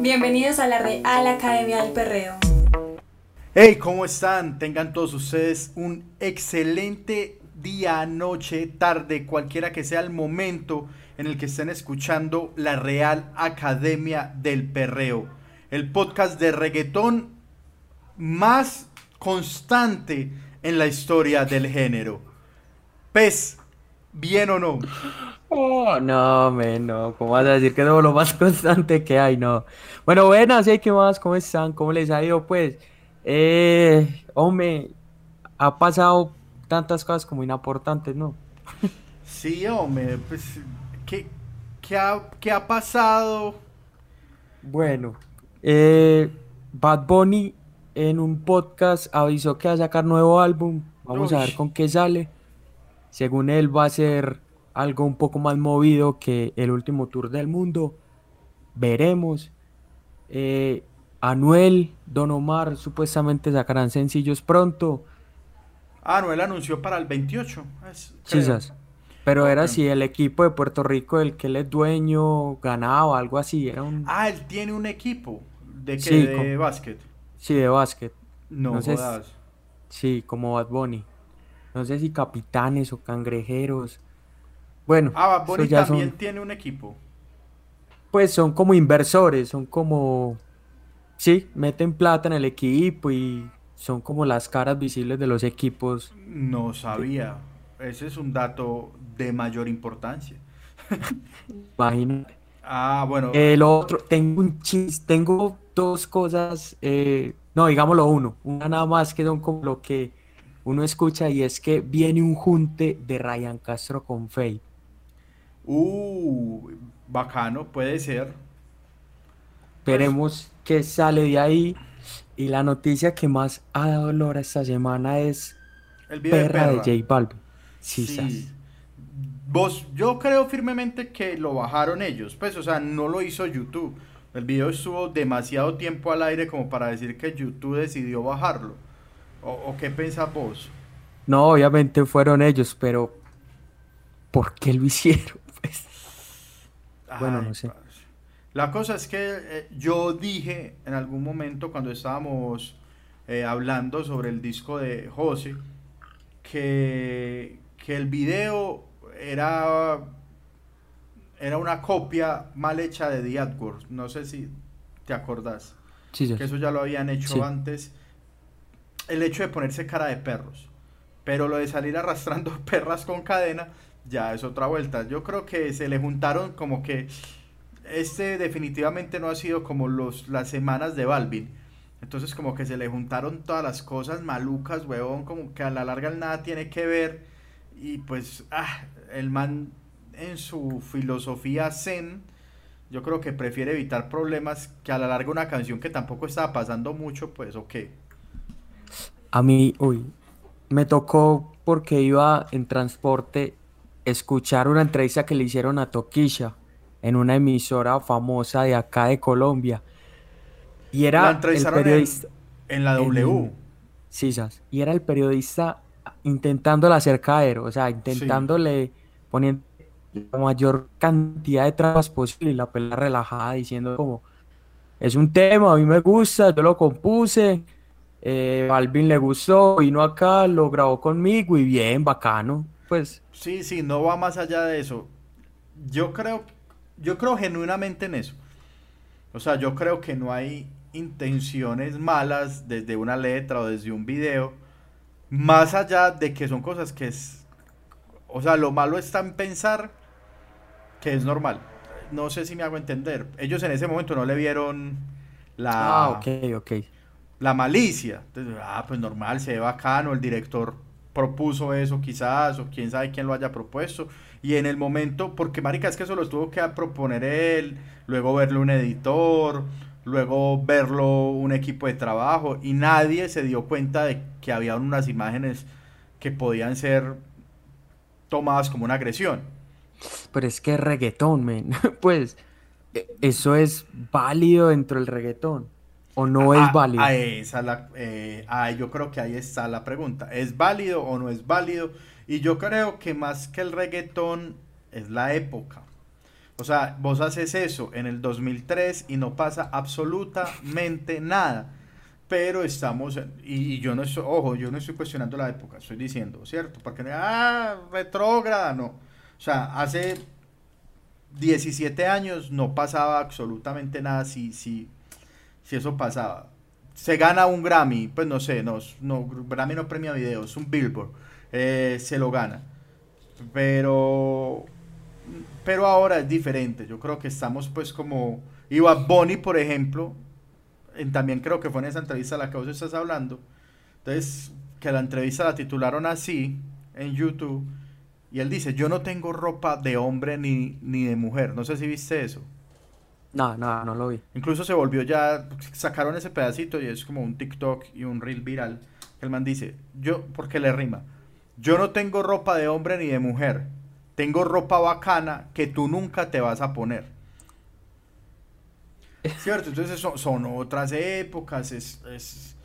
Bienvenidos a la Real Academia del Perreo. Hey, ¿cómo están? Tengan todos ustedes un excelente día, noche, tarde, cualquiera que sea el momento en el que estén escuchando la Real Academia del Perreo, el podcast de reggaetón más constante en la historia del género. Pez, ¿bien o no? Oh, no, men, no. ¿Cómo vas a decir que no lo más constante que hay? No. Bueno, buenas, ¿y qué más? ¿Cómo están? ¿Cómo les ha ido? Pues, eh, hombre, ha pasado tantas cosas como inaportantes, ¿no? Sí, hombre, pues, ¿qué, qué, ha, qué ha pasado? Bueno, eh, Bad Bunny en un podcast avisó que va a sacar nuevo álbum. Vamos a ver con qué sale. Según él va a ser algo un poco más movido que el último tour del mundo. Veremos. Eh, Anuel, Don Omar supuestamente sacarán sencillos pronto. Ah, él anunció para el 28. es- creo. Quizás. Pero era si el equipo de Puerto Rico del que él es dueño ganaba, algo así. Era un... Ah, él tiene un equipo. ¿De? Sí, de con- básquet. Sí, de básquet. No, No sé. Sí, como Bad Bunny. No sé si capitanes o cangrejeros. Bueno, Ah, Bad eso Bunny ya también son, tiene un equipo. pues son como inversores, son como, sí, meten plata en el equipo y son como las caras visibles de los equipos. No sabía. Ese es un dato de mayor importancia. Imagínate. Ah, bueno. El otro, tengo un chis, tengo dos cosas, eh, no, digámoslo uno, una nada más que son como lo que uno escucha y es que viene un junte de Ryan Castro con Faith. Uh, bacano, puede ser. Veremos qué sale de ahí. Y la noticia que más ha dado dolor esta semana es El video de Perra de Perra. J Balvin. Sí, Sí. Vos, yo creo firmemente que lo bajaron ellos, pues, o sea, no lo hizo YouTube. El video estuvo demasiado tiempo al aire como para decir que YouTube decidió bajarlo. ¿O, o qué pensás vos? No, obviamente fueron ellos, pero ¿por qué lo hicieron? Pues, Bueno, no sé. La cosa es que eh, yo dije en algún momento cuando estábamos eh, hablando sobre el disco de José que, que el video era, era una copia mal hecha de The AdWords. No sé si te acordás. sí. Que eso ya lo habían hecho Sí. antes. El hecho de ponerse cara de perros. Pero lo de salir arrastrando perras con cadena ya es otra vuelta. Yo creo que se le juntaron como que este definitivamente no ha sido como los, las semanas de Balvin. Entonces como que se le juntaron todas las cosas malucas, huevón, como que a la larga nada tiene que ver. Y pues, ah, el man en su filosofía zen, yo creo que prefiere evitar problemas que a la larga una canción que tampoco estaba pasando mucho, pues, ok. A mí, uy, me tocó porque iba en transporte escuchar una entrevista que le hicieron a Toquilla en una emisora famosa de acá de Colombia. Y era el entrevistaron periodista. en la W. Sí, Y era el periodista intentándole hacer caer, o sea, intentándole poniendo la mayor cantidad de trabas posible y la pelea relajada diciendo como, es un tema, a mí me gusta, yo lo compuse, eh, Balvin le gustó, vino acá, lo grabó conmigo y bien, bacano. Pues Sí, sí, no va más allá de eso. Yo creo, yo creo genuinamente en eso. O sea, yo creo que no hay intenciones malas desde una letra o desde un video, más allá de que son cosas que es, o sea, lo malo está en pensar que es normal. No sé si me hago entender. Ellos en ese momento no le vieron la, Ah, ok, ok. La malicia. Entonces, ah, pues normal, se ve bacano, el director propuso eso quizás, o quién sabe quién lo haya propuesto. Y en el momento, porque marica, es que eso lo tuvo que proponer él, luego verlo un editor, luego verlo un equipo de trabajo, y nadie se dio cuenta de que había unas imágenes que podían ser tomadas como una agresión. Pero es que reggaetón, men. Pues e- eso es válido dentro del reggaetón. ¿O no es Ah, válido? ah, esa la, eh, ah, yo creo que ahí está la pregunta. ¿Es válido o no es válido? Y yo creo que más que el reggaetón es la época. O sea, vos haces eso en el 2003 y no pasa absolutamente nada. Pero estamos, y, yo no estoy, ojo, yo no estoy cuestionando la época, estoy diciendo, ¿cierto? Porque, ah, retrógrada, no. O sea, hace 17 años no pasaba absolutamente nada si, si, si eso pasaba. Se gana un Grammy, pues no sé, no, no Grammy no premia videos, un Billboard, eh, se lo gana. Pero, pero ahora es diferente, yo creo que estamos pues como, iba Bonnie por ejemplo, también creo que fue en esa entrevista a la que vos estás hablando, entonces que la entrevista la titularon así en YouTube y él dice, yo no tengo ropa de hombre ni, ni de mujer. No sé si viste eso. No, no, no lo vi. Incluso se volvió ya, sacaron ese pedacito y es como un TikTok y un reel viral. El man dice, yo, porque le rima, yo no tengo ropa de hombre ni de mujer. Tengo ropa bacana que tú nunca te vas a poner. ¿Cierto? Entonces son, son otras épocas, es, es,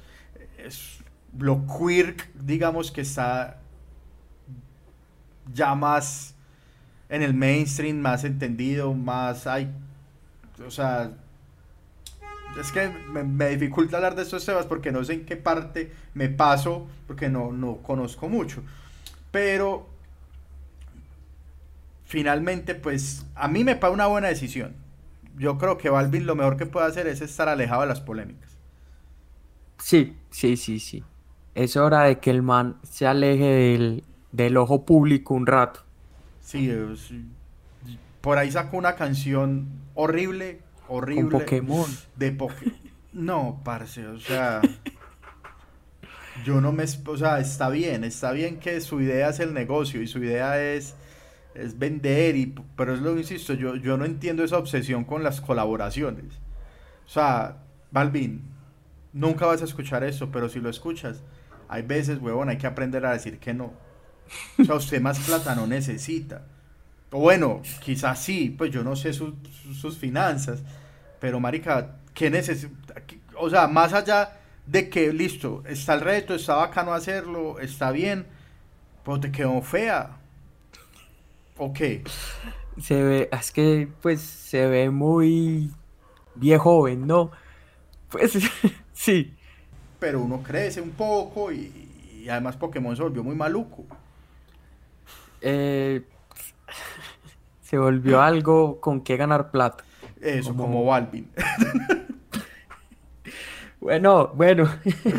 es lo queer, digamos, que está ya más en el mainstream, más entendido, más hay, o sea, es que me, dificulta hablar de estos temas porque no sé en qué parte me paso, porque no, no conozco mucho, pero finalmente pues a mí me paga una buena decisión. Yo creo que Balvin lo mejor que puede hacer es estar alejado de las polémicas. Sí, sí, sí, sí. Es hora de que el man se aleje del, del ojo público un rato. Sí, por ahí sacó una canción horrible, horrible. Con Pokémon. De Pokémon. No, parce, o sea. yo no me. O sea, está bien, está bien que su idea es el negocio y su idea es, es vender, y, pero es lo que insisto, yo, yo no entiendo esa obsesión con las colaboraciones. O sea, Balvin, nunca vas a escuchar eso, pero si lo escuchas, hay veces, huevón, hay que aprender a decir que no. O sea, usted más plata no necesita. O bueno, quizás sí, pues yo no sé sus finanzas. Pero, marica, ¿qué necesita? O sea, más allá de que, listo, está el reto, está bacano hacerlo, está bien, pero te quedó fea. ¿O qué? Se ve, es que, pues, se ve muy viejo joven, ¿no? Pues, sí. Pero uno crece un poco y, y además Pokémon se volvió muy maluco. Eh, se volvió algo con que ganar plata. Eso, como, Balvin. bueno, bueno.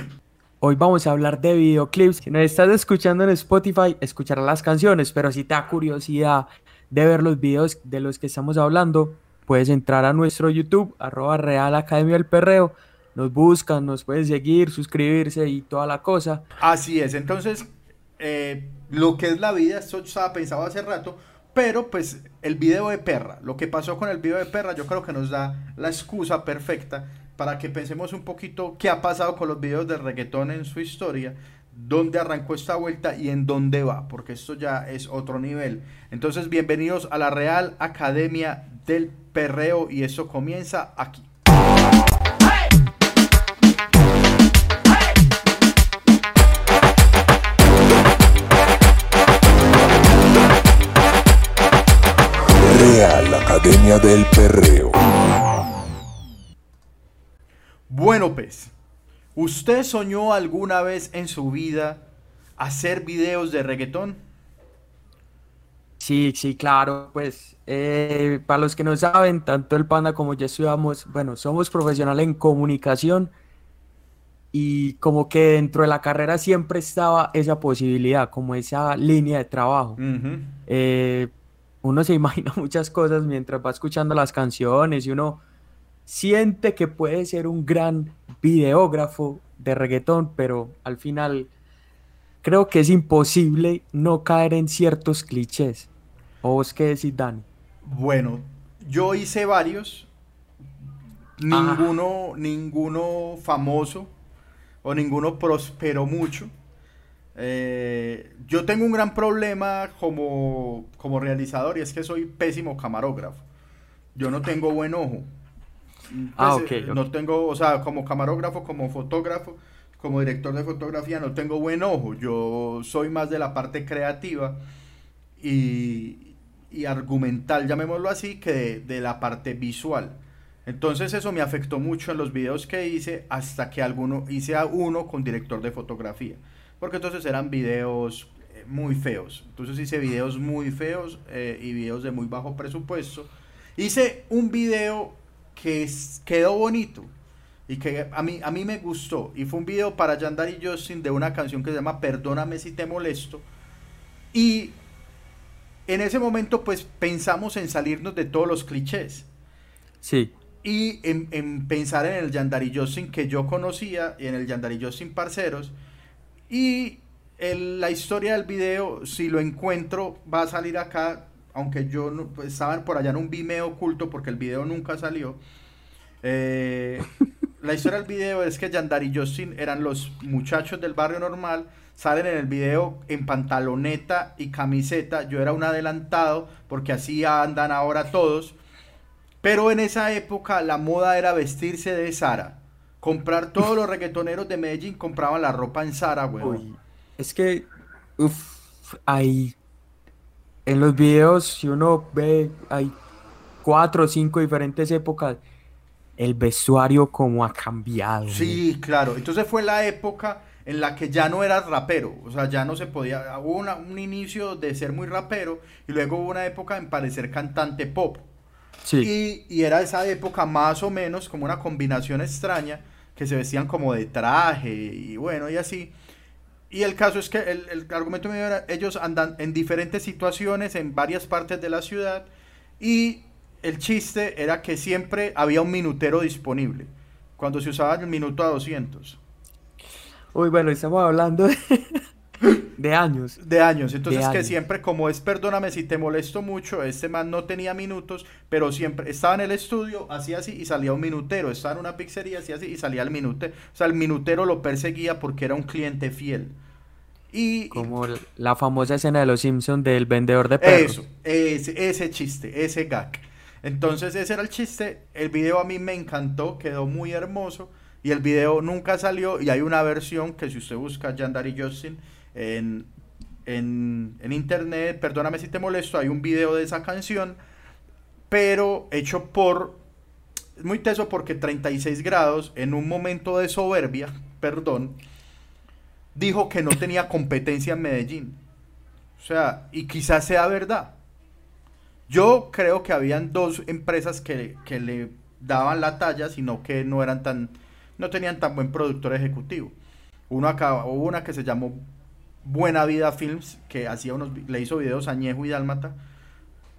Hoy vamos a hablar de videoclips. Si nos estás escuchando en Spotify, escucharás las canciones, pero si te da curiosidad de ver los videos de los que estamos hablando, puedes entrar a nuestro YouTube, arroba Real Academia del Perreo. Nos buscan, nos pueden seguir, suscribirse y toda la cosa. Así es, entonces eh, lo que es la vida, esto estaba pensado hace rato, pero pues el video de perra, lo que pasó con el video de perra, yo creo que nos da la excusa perfecta para que pensemos un poquito qué ha pasado con los videos de reggaetón en su historia, dónde arrancó esta vuelta y en dónde va, porque esto ya es otro nivel. Entonces, bienvenidos a la Real Academia del Perreo y eso comienza aquí. Academia del Perreo. Bueno, pues, ¿usted soñó alguna vez en su vida hacer videos de reggaetón? Sí, sí, claro, pues eh, para los que no saben, tanto el Panda como yo estudiamos, bueno, somos profesionales en comunicación y como que dentro de la carrera siempre estaba esa posibilidad, como esa línea de trabajo uno se imagina muchas cosas mientras va escuchando las canciones y uno siente que puede ser un gran videógrafo de reggaetón, pero al final creo que es imposible no caer en ciertos clichés. ¿O vos qué decís, Dani? Bueno, yo hice varios, ninguno, ninguno famoso o ninguno prosperó mucho. Eh, yo tengo un gran problema como, como realizador y es que soy pésimo camarógrafo. Yo no tengo buen ojo. ah, pues, eh, No tengo, o sea, como camarógrafo, como fotógrafo, como director de fotografía, no tengo buen ojo. Yo soy más de la parte creativa y, y argumental, llamémoslo así, que de, la parte visual. Entonces eso me afectó mucho en los videos que hice hasta que alguno hice a uno con director de fotografía. Porque entonces eran videos eh, muy feos. Entonces hice videos muy feos eh, y videos de muy bajo presupuesto. Hice un video que quedó bonito y que a mí, a mí me gustó. Y fue un video para Yandar y Justin de una canción que se llama Perdóname si te molesto. Y en ese momento pues pensamos en salirnos de todos los clichés. Sí. Y en, pensar en el Yandari Justin que yo conocía y en el Yandari Justin Parceros. Y la historia del video, si lo encuentro, va a salir acá. Aunque yo no, pues, estaban por allá en un Vimeo oculto porque el video nunca salió. Eh, la historia del video es que Yandari y Justin eran los muchachos del barrio normal salen en el video en pantaloneta y camiseta. Yo era un adelantado porque así andan ahora todos. Pero en esa época la moda era vestirse de Sara. Comprar todos los reggaetoneros de Medellín compraban la ropa en Sara, güey. Es que, uff, hay. En los videos, si uno ve, hay cuatro o cinco diferentes épocas. El vestuario como ha cambiado. Sí, claro. Entonces fue la época en la que ya no eras rapero, o sea, ya no se podía, hubo un inicio de ser muy rapero y luego hubo una época en parecer cantante pop. Sí. Y, era esa época más o menos como una combinación extraña, que se vestían como de traje y bueno, y así. Y el caso es que el, el argumento mío era, ellos andan en diferentes situaciones en varias partes de la ciudad y el chiste era que siempre había un minutero disponible, cuando se usaba el minuto a 200. Uy, bueno, estamos hablando de, años. De años. Entonces, que siempre, como es, perdóname si te molesto mucho, este man no tenía minutos, pero siempre estaba en el estudio, hacía así y salía un minutero. Estaba en una pizzería, hacía así y salía el minutero. O sea, el minutero lo perseguía porque era un cliente fiel. Y, Como la famosa escena de los Simpsons del vendedor de perros. Eso, ese, ese chiste, ese gag. Entonces, ese era el chiste. El video a mí me encantó, quedó muy hermoso y el video nunca salió y hay una versión que si usted busca Yandari Justin en, en, en, internet, perdóname si te molesto, hay un video de esa canción, pero hecho por, muy teso porque 36 grados, en un momento de soberbia, perdón, dijo que no tenía competencia en Medellín. O sea, y quizás sea verdad. Yo creo que habían dos empresas que, que le daban la talla, sino que no eran tan no tenían tan buen productor ejecutivo. Uno acá, hubo una que se llamó Buena Vida Films, que hacía unos, le hizo videos a Ñejo y Dálmata.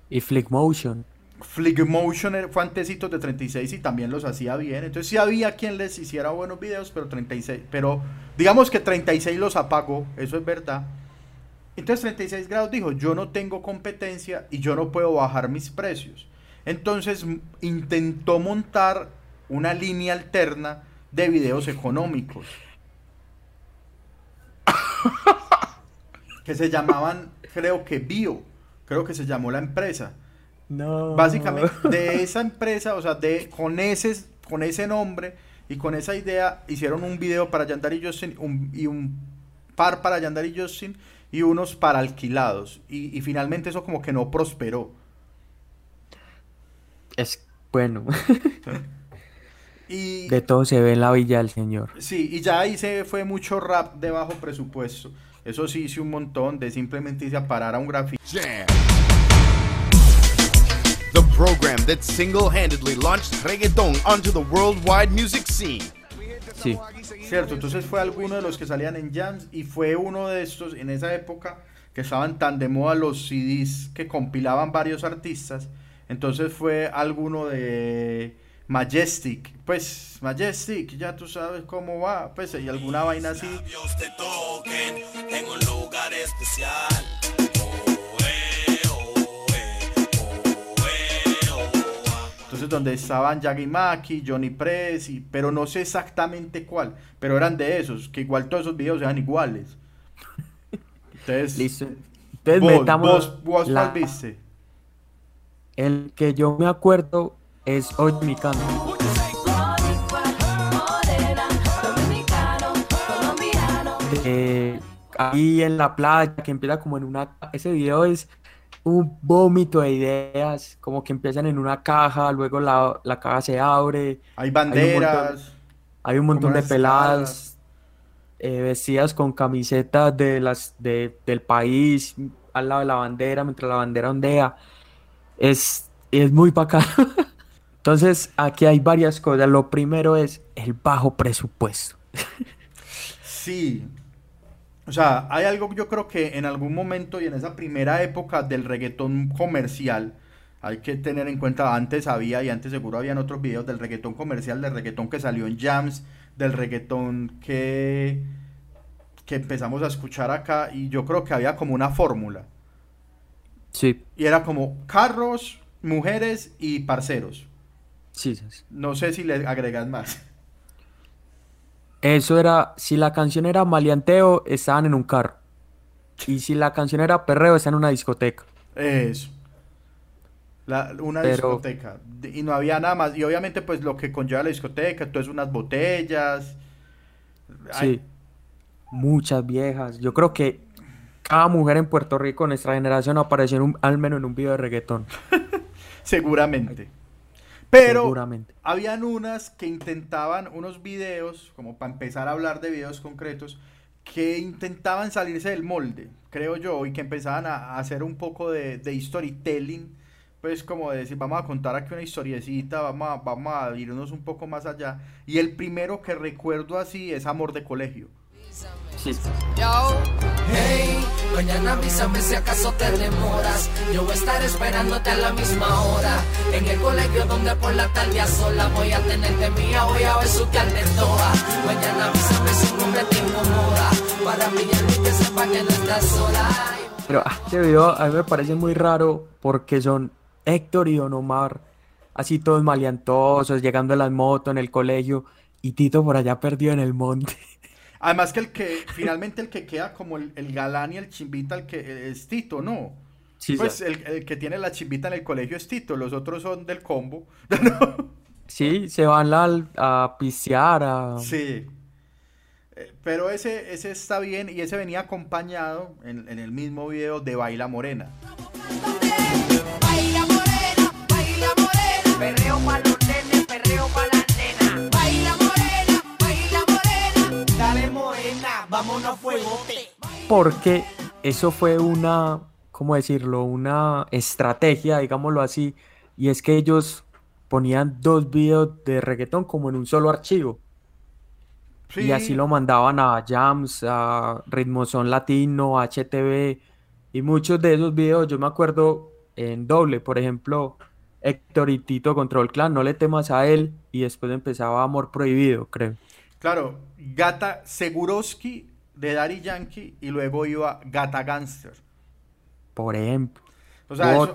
Y Flickmotion. Flickmotion fue antecitos de 36 y también los hacía bien. Entonces sí había quien les hiciera buenos videos, pero 36, pero digamos que 36 los apagó, eso es verdad. Entonces 36 grados dijo, yo no tengo competencia y yo no puedo bajar mis precios. Entonces intentó montar una línea alterna de videos económicos. que se llamaban, creo que Bio, creo que se llamó la empresa. No. Básicamente, de esa empresa, o sea, de, con, ese, con ese nombre y con esa idea, hicieron un video para Yandar y Justin y un par para Yandar y Justin y unos para alquilados. Y, y finalmente eso como que no prosperó. Es bueno. de todo se ve en la villa del señor. Sí, y ya ahí se fue mucho rap de bajo presupuesto. Eso sí hice un montón de simplemente irse a parar a un grafito. The program that single-handedly launched reggaeton onto the worldwide music scene. Sí. Cierto, entonces fue alguno de los que salían en jams y fue uno de estos en esa época que estaban tan de moda los CDs que compilaban varios artistas. Entonces fue alguno de Majestic, pues Majestic, ya tú sabes cómo va, pues y alguna vaina así. Entonces donde estaban Yagi Maki, Johnny Press, pero no sé exactamente cuál, pero eran de esos, que igual todos esos videos eran iguales. Entonces, Listo. Entonces vos, la... viste? El que yo me acuerdo es hoy mi canto. Eh, ahí en la playa que empieza como en una ese video es un vómito de ideas, como que empiezan en una caja, luego la, la caja se abre. Hay banderas. Hay un montón, de peladas eh, vestidas con camisetas de las, de, del país al lado de la bandera, mientras la bandera ondea. Es, es muy bacano. Entonces, aquí hay varias cosas. Lo primero es el bajo presupuesto. Sí, o sea, hay algo yo creo que en algún momento y en esa primera época del reggaetón comercial, hay que tener en cuenta, antes había y antes seguro habían otros videos del reggaetón comercial, del reggaetón que salió en jams, del reggaetón que, que empezamos a escuchar acá y yo creo que había como una fórmula. Sí. Y era como carros, mujeres y parceros. Sí. No sé si le agregas más. Eso era, si la canción era maleanteo, estaban en un carro. Y si la canción era perreo, estaban en una discoteca. Eso. una discoteca. Y no había nada más. Y obviamente, pues lo que conlleva la discoteca, entonces unas botellas. Sí. Muchas viejas. Yo creo que cada mujer en Puerto Rico, en nuestra generación, apareció en al menos en un video de reggaetón. Seguramente. Pero habían unas que intentaban, unos videos, como para empezar a hablar de videos concretos, que intentaban salirse del molde, creo yo, y que empezaban a, hacer un poco de, de, storytelling, pues como de decir, vamos a contar aquí una historiecita, vamos a, vamos a irnos un poco más allá. Y el primero que recuerdo así es Amor de Colegio. Sí. Hey, mañana avísame si acaso te demoras. Yo voy a estar esperándote a la misma hora. En el colegio donde por la tarde a sola voy a tenerte mía, voy a besuquearte toa. Mañana avísame si un hombre te incomoda. Para brillar y que sepa que no estás sola. Pero ah, este video a mí me parece muy raro porque son Héctor y Don Omar, así todos maleantosos, llegando a las motos en el colegio y Tito por allá perdido en el monte. Además que el que, finalmente el que queda como el, galán y el chimbita, el que es Tito, ¿no? Sí, pues el, que tiene la chimbita en el colegio es Tito, los otros son del combo. Sí, se van a, a pisear, a... Sí. Eh, pero ese, ese está bien y ese venía acompañado en, en el mismo video de Baila Morena. Porque eso fue una, ¿cómo decirlo? Una estrategia, digámoslo así, y es que ellos ponían dos videos de reggaetón como en un solo archivo. Y así lo mandaban a Jams, a Ritmozón Latino, a HTV, y muchos de esos videos yo me acuerdo en doble, por ejemplo, Héctor y Tito Control Clan, no le temas a él, y después empezaba Amor Prohibido, creo. Claro, Gata Seguroski de Daddy Yankee y luego iba Gata Gangster. Por ejemplo.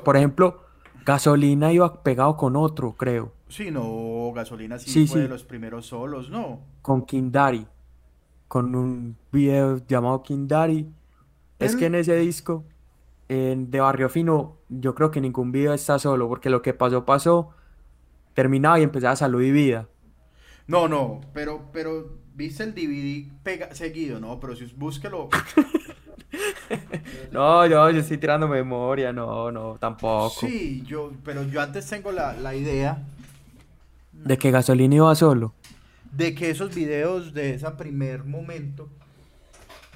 Por ejemplo, Gasolina iba pegado con otro, creo. Sí, no, Gasolina sí, fue de los primeros solos, ¿no? Con King Daddy. Con un video llamado King Daddy. Es que en ese disco, de Barrio Fino, yo creo que ningún video está solo, porque lo que pasó, pasó, terminaba y empezaba Salud y Vida. No, no, pero, pero viste el DVD pega seguido, ¿no? Pero si búsquelo. no, yo, yo estoy tirando memoria, no, no, tampoco. Sí, yo, pero yo antes tengo la, idea. De que Gasolina iba solo. De que esos videos de ese primer momento,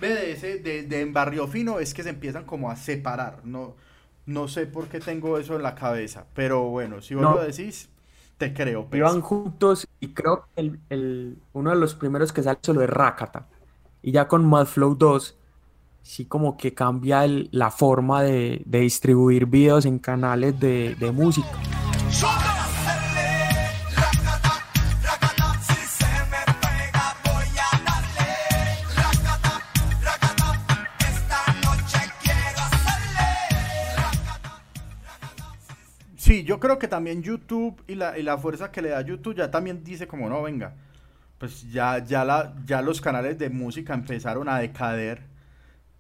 ve, de ese, de, de en Barrio Fino, es que se empiezan como a separar. No, no sé por qué tengo eso en la cabeza, pero bueno, si vos lo decís, te creo. Pues. Iban juntos y creo que el, uno de los primeros que sale solo es Rakata. Y ya con Flow 2, sí como que cambia la forma de, distribuir videos en canales de, de música. Sí, yo creo que también YouTube y la, y la fuerza que le da YouTube ya también dice como no, venga, pues ya, ya, la, ya los canales de música empezaron a decaer,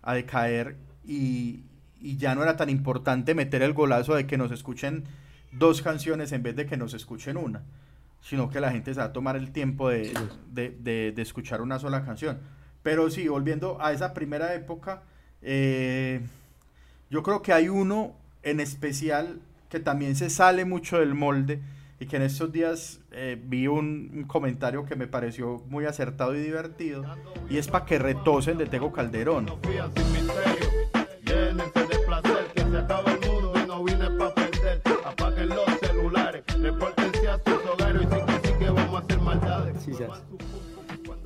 a decaer y, ya no era tan importante meter el golazo de que nos escuchen dos canciones en vez de que nos escuchen una, sino que la gente se va a tomar el tiempo de, de, escuchar una sola canción. Pero sí, volviendo a esa primera época, eh, yo creo que hay uno en especial que también se sale mucho del molde y que en estos días eh, vi un, comentario que me pareció muy acertado y divertido y es para que retosen de Tego Calderón.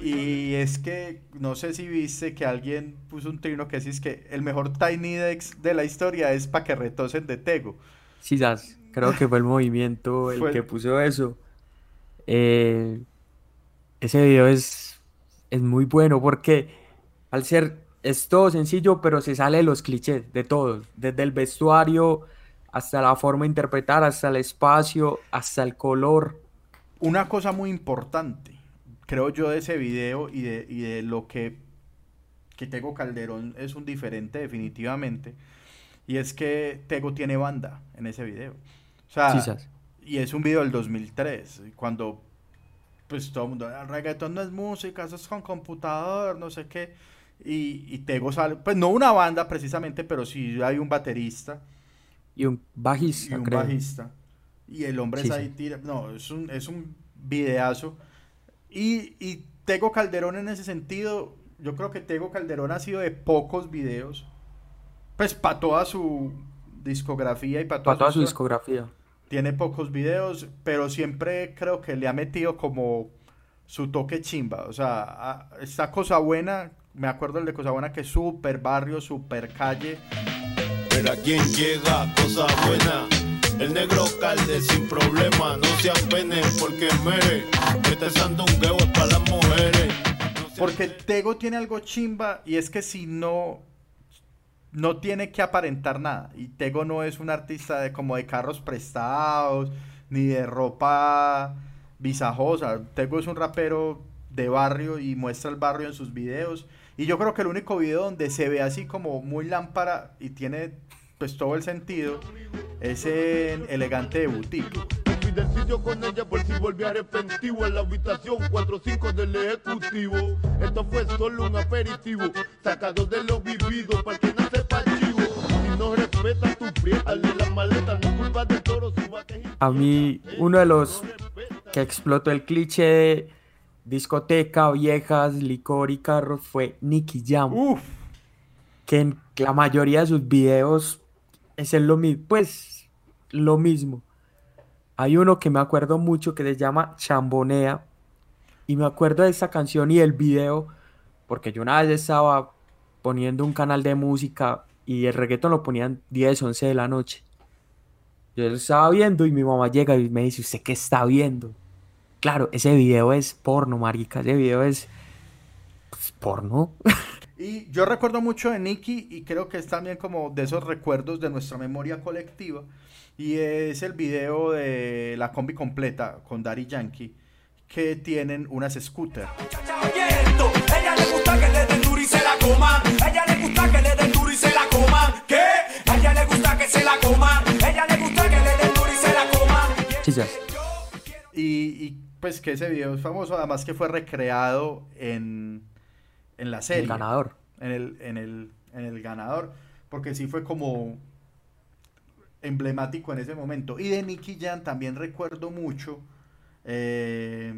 Y es que no sé si viste que alguien puso un trino que dice que el mejor Tiny Dex de la historia es para que retosen de Tego. Sí, creo que fue el movimiento el que puso eso. Eh, ese video es, es muy bueno porque al ser es todo sencillo, pero se sale de los clichés, de todos, desde el vestuario hasta la forma de interpretar, hasta el espacio, hasta el color. Una cosa muy importante, creo yo, de ese video y de, y de lo que, que Tego Calderón es un diferente definitivamente, y es que Tego tiene banda en ese video. O sea, y es un video del 2003, cuando pues todo el mundo, el reggaetón no es música, eso es con computador, no sé qué. Y, y Tego sale, pues no una banda precisamente, pero sí hay un baterista. Y un bajista. Y un bajista. Y el hombre es ahí tira. No, es un, es un videazo. Y, y Tego Calderón en ese sentido, yo creo que Tego Calderón ha sido de pocos videos. Pues para toda su discografía y para toda, toda su discografía. Tiene pocos videos, pero siempre creo que le ha metido como su toque chimba. O sea, esta cosa buena, me acuerdo el de cosa buena que es super barrio, super calle. Pero a quien llega cosa buena. El negro calde sin problema, no se apene porque mere. Este sandungueo es para las mujeres. porque Tego tiene algo chimba y es que si no no tiene que aparentar nada. Y Tego no es un artista de como de carros prestados, ni de ropa visajosa. Tego es un rapero de barrio y muestra el barrio en sus videos. Y yo creo que el único video donde se ve así como muy lámpara y tiene pues todo el sentido es en Elegante de. Sitio con ella por si volvía arrepentivo en la habitación 4-5 del ejecutivo. Esto fue solo un aperitivo, sacado de lo vivido para que no sepa chivo. Si no respeta tu de la maleta, no culpa de toro. A mí, uno de los que explotó el cliché de discoteca, viejas, licor y carros fue Nicky Jam. Uf. Que en la mayoría de sus videos es lo mismo, pues lo mismo. Hay uno que me acuerdo mucho que se llama Chambonea y me acuerdo de esa canción y el video porque yo una vez estaba poniendo un canal de música y el reggaeton lo ponían 10, 11 de la noche. Yo lo estaba viendo y mi mamá llega y me dice, ¿usted qué está viendo? Claro, ese video es porno, marica, ese video es pues, porno. Y yo recuerdo mucho de Nicky y creo que es también como de esos recuerdos de nuestra memoria colectiva. Y es el video de la combi completa con Daddy Yankee que tienen unas scooters. Ella le gusta que le den duro y se la coman. Ella le gusta que le den duro y se la coman. ¿Qué? ella le gusta que se la coman. Ella le gusta que le den duro y se la coman. Y, y pues que ese video es famoso, además que fue recreado en en la serie. El ganador. En el, en el, en el ganador. Porque sí fue como emblemático en ese momento. Y de Nicky Jan también recuerdo mucho. Eh,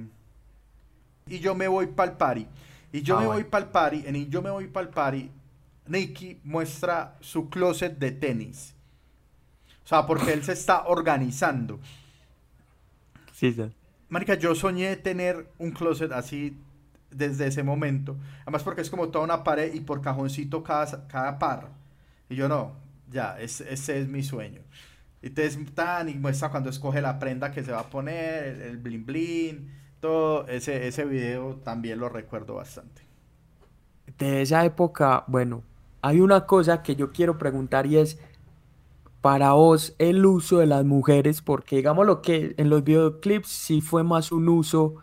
y yo me voy para el party. Y yo ah, me voy para el party. En y yo me voy para el party. Nicky muestra su closet de tenis. O sea, porque él se está organizando. Sí, sí. Marica, yo soñé tener un closet así desde ese momento. Además porque es como toda una pared y por cajoncito cada, cada par. Y yo no, ya, ese, es mi sueño. Y te tan y muestra cuando escoge la prenda que se va a poner, el, el blin blin, todo ese, ese video también lo recuerdo bastante. De esa época, bueno, hay una cosa que yo quiero preguntar y es, para vos el uso de las mujeres, porque digamos lo que en los videoclips sí fue más un uso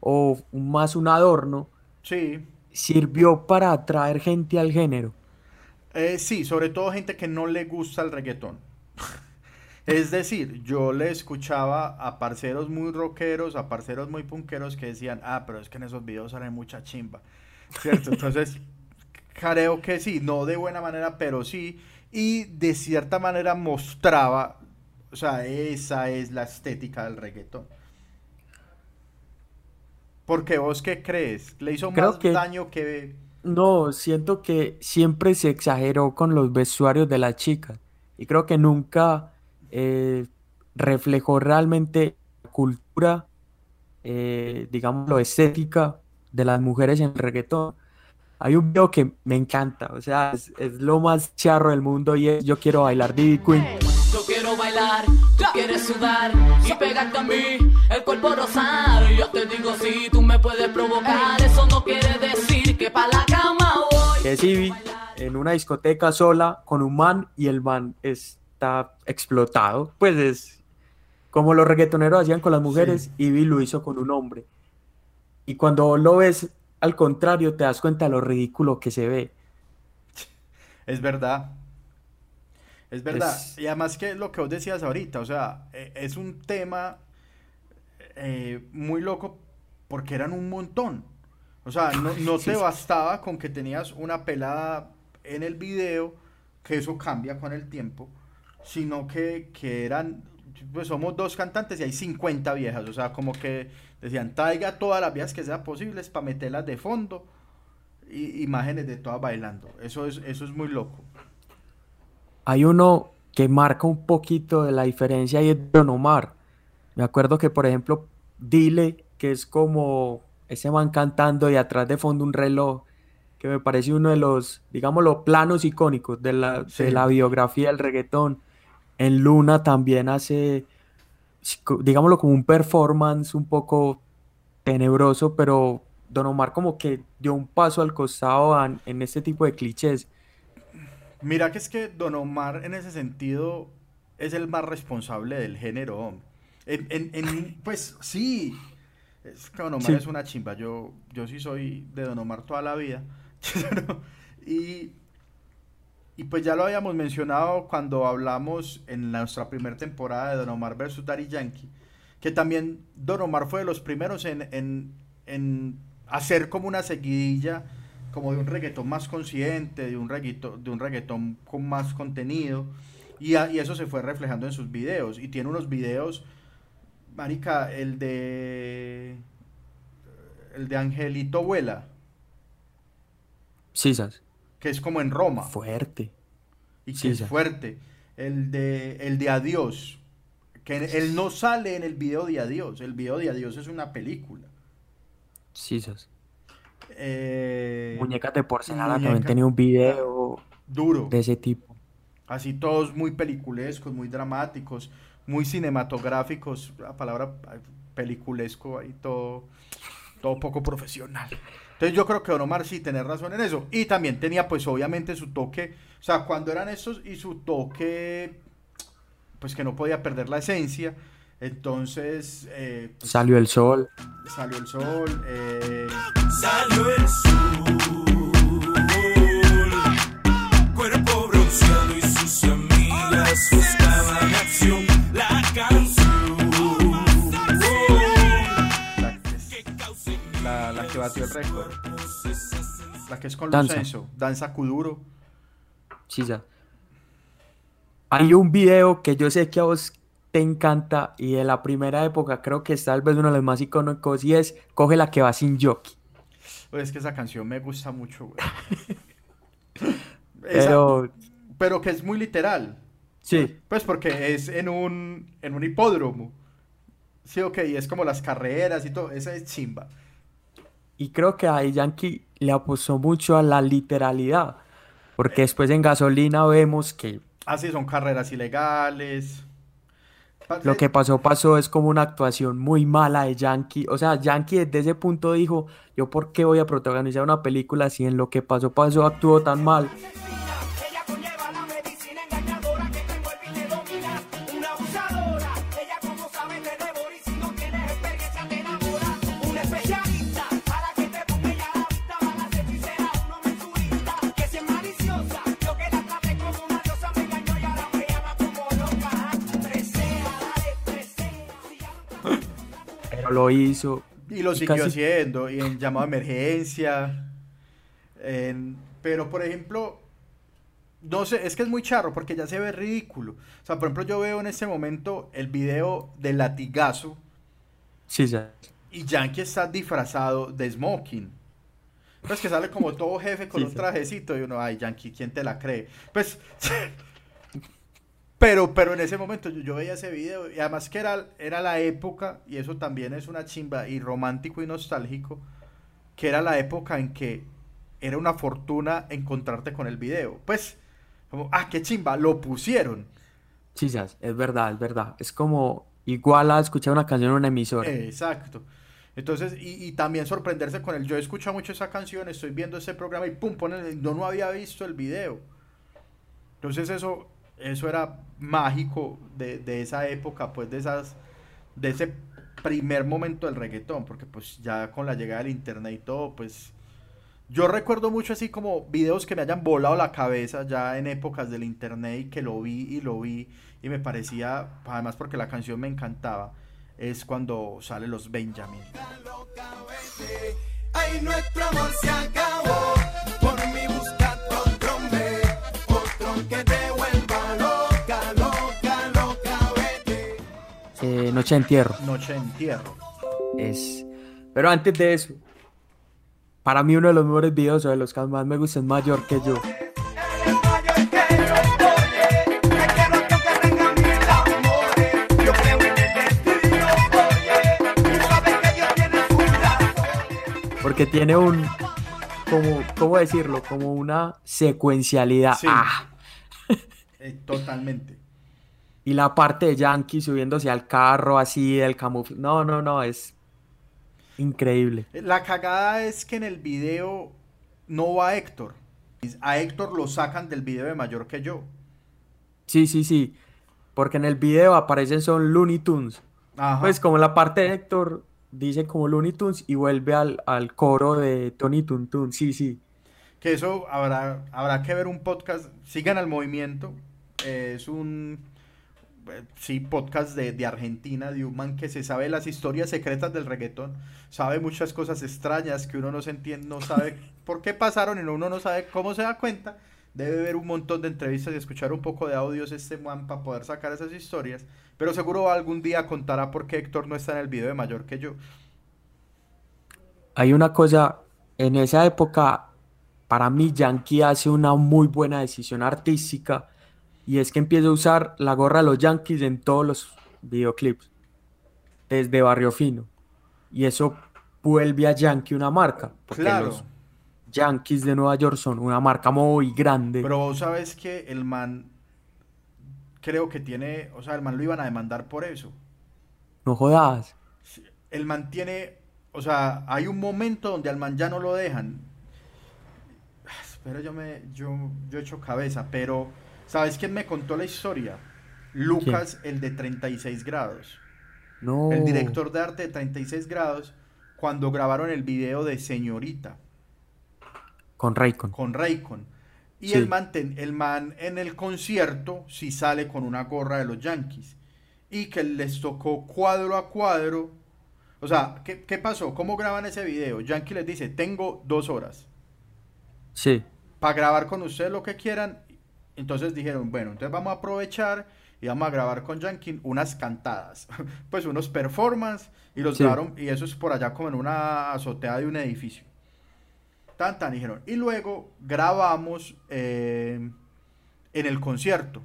o más un adorno, sí. sirvió para atraer gente al género. Eh, sí, sobre todo gente que no le gusta el reggaetón. es decir, yo le escuchaba a parceros muy rockeros, a parceros muy punqueros que decían, ah, pero es que en esos videos sale mucha chimba. ¿Cierto? Entonces, creo que sí, no de buena manera, pero sí. y de cierta manera mostraba, o sea, esa es la estética del reggaetón. Porque vos qué crees? ¿Le hizo Creo más que- daño que... No, siento que siempre se exageró con los vestuarios de las chicas y creo que nunca eh, reflejó realmente la cultura, eh, digamos, lo estética de las mujeres en el reggaetón. Hay un video que me encanta, o sea, es, es lo más charro del mundo y es Yo quiero bailar Diddy Queen. Yo quiero bailar, tú quieres sudar y pegarte a mí, el cuerpo rosar. Yo te digo si tú me puedes provocar, eso no quiere decir que es Ivy en una discoteca sola con un man y el man está explotado. Pues es como los reggaetoneros hacían con las mujeres, Ivy lo hizo con un hombre. Y cuando lo ves al contrario, te das cuenta de lo ridículo que se ve. Es verdad. Es verdad. Es- Y además que lo que vos decías ahorita, o sea, eh, es un tema eh, muy loco porque eran un montón. O sea, no, no te bastaba con que tenías una pelada en el video, que eso cambia con el tiempo, sino que, que eran, pues somos dos cantantes y hay 50 viejas. O sea, como que decían, traiga todas las viejas que sean posibles para meterlas de fondo. Y imágenes de todas bailando. Eso es, eso es muy loco. Hay uno que marca un poquito de la diferencia y es Don Omar. Me acuerdo que, por ejemplo, Dile, que es como ese man cantando y atrás de fondo un reloj, que me parece uno de los, digámoslo, planos icónicos de la, Sí. de la biografía del reggaetón. En Luna también hace, digámoslo, como un performance un poco tenebroso, pero Don Omar como que dio un paso al costado en este tipo de clichés. Mira que es que Don Omar en ese sentido es el más responsable del género. en- en- pues sí, es que Don Omar Sí. es una chimba. Yo, yo sí soy de Don Omar toda la vida. y, y pues ya lo habíamos mencionado cuando hablamos en nuestra primera temporada de Don Omar versus Daddy Yankee, que también Don Omar fue de los primeros en, en, en hacer como una seguidilla como de un reggaetón más consciente, de un reggaetón, de un reggaetón con más contenido. Y, a- y eso se fue reflejando en sus videos. Y tiene unos videos, Marica, el de. El de Angelito Vuela, Sisas, que es como en Roma. fuerte. y que es fuerte. El de, el de Adiós, que en- él no sale en el video de Adiós. El video de Adiós es una película. Sisas. Eh, Muñecas de porcelana también muñeca- tenía un video Duro. de ese tipo. Así todos muy peliculescos, muy dramáticos, muy cinematográficos, la palabra peliculesco ahí todo, todo poco profesional. Entonces yo creo que Don Omar sí tenés razón en eso. Y también tenía pues obviamente su toque, o sea, cuando eran estos y su toque, pues que no podía perder la esencia. Entonces eh, pues, Salió el sol. salió el sol. eh, Salió el sol, que batió el récord. La que es con Danza. Lucenzo, Danza Kuduro. Sisas. Hay un video que yo sé que a vos te encanta y de la primera época creo que es tal vez uno de los más icónicos y es Coge la que va sin jockey. Pues es que esa canción me gusta mucho, güey. Esa- Pero pero que es muy literal. sí, Pues porque es en un, en un hipódromo. Sí, ok, y es como las carreras y todo. Esa es chimba. Y creo que ahí Yankee le apostó mucho a la literalidad. Porque después en gasolina vemos que Así son carreras ilegales. Lo que pasó, pasó es como una actuación muy mala de Yankee. O sea, Yankee desde ese punto dijo, yo por qué voy a protagonizar una película si en lo que pasó, pasó, actuó tan mal. Lo hizo. Y lo Y siguió casi- haciendo, y en llamado de emergencia. en- pero, por ejemplo, No sé, es que es muy charro porque ya se ve ridículo. O sea, por ejemplo, yo veo en este momento el video del latigazo Sí, ya. y Yankee está disfrazado de smoking. Pues que sale como todo jefe con Sí, un trajecito y uno, ay, Yankee, ¿quién te la cree? Pues, pero, pero en ese momento yo, yo veía ese video y además que era, era la época, y eso también es una chimba y romántico y nostálgico, que era la época en que era una fortuna encontrarte con el video. Pues, como, ah, qué chimba, lo pusieron. Ya. Es verdad, es verdad. Es como igual a escuchar una canción en una emisora. Exacto. Entonces, y, y también sorprenderse con el, yo escucho mucho esa canción, estoy viendo ese programa y pum, ponen, el- yo no había visto el video. Entonces eso, eso era mágico de, de esa época, pues de esas, de ese primer momento del reggaetón, porque pues ya con la llegada del internet y todo, pues yo recuerdo mucho así como videos que me hayan volado la cabeza ya en épocas del internet y que lo vi y lo vi y me parecía, además porque la canción me encantaba, es cuando sale los Benjamin. Ay, nuestro amor se acabó. Por mí buscate otro hombre, otro que te Eh, Noche de entierro. Noche de entierro. Es... Pero antes de eso, para mí uno de los mejores videos o de los que más me gusta es Mayor que yo. Porque tiene un, como, ¿cómo decirlo? Como una secuencialidad. Sí. Ah, Eh, totalmente. Y la parte de Yankee subiéndose al carro así, del camuflaje. No, no, no, es increíble. La cagada es que en el video no va Héctor. A Héctor lo sacan del video de mayor que yo. Sí, sí, sí. Porque en el video aparecen son Looney Tunes. Ajá. Pues como la parte de Héctor dice como Looney Tunes y vuelve al, al coro de Tony Tun Tun. Sí, sí. Que eso habrá, habrá que ver un podcast. Sigan al movimiento. Eh, es un sí, podcast de, de Argentina, de un man que se sabe las historias secretas del reggaetón. Sabe muchas cosas extrañas que uno no se entiende, no sabe por qué pasaron y uno no sabe cómo se da cuenta. Debe ver un montón de entrevistas y escuchar un poco de audios este man para poder sacar esas historias. Pero seguro algún día contará por qué Héctor no está en el video de mayor que yo. Hay una cosa, en esa época, para mí Yankee hace una muy buena decisión artística y es que empieza a usar la gorra de los Yankees en todos los videoclips, desde Barrio Fino. Y eso vuelve a Yankee una marca, porque Claro. los Yankees de Nueva York son una marca muy grande. Pero vos sabes que el man creo que tiene, o sea, el man lo iban a demandar por eso. No jodas. El man tiene, o sea, hay un momento donde al man ya no lo dejan. Pero yo me, yo, yo he hecho cabeza, pero ¿sabes quién me contó la historia? Lucas, el de 36 grados. No. El director de arte de 36 grados, cuando grabaron el video de Señorita Con Raycon. con Raycon. Y Sí. el, man ten- el man en el concierto sí sale con una gorra de los Yankees. Y que les tocó cuadro a cuadro. O sea, ¿qué, qué pasó? ¿Cómo graban ese video? Yankee les dice, tengo dos horas Sí. para grabar con ustedes lo que quieran. Entonces dijeron, bueno, entonces vamos a aprovechar y vamos a grabar con Yankee unas cantadas. pues unos performance y los Sí. grabaron. Y eso es por allá como en una azotea de un edificio. Tan, tan, dijeron. Y luego grabamos eh, en el concierto.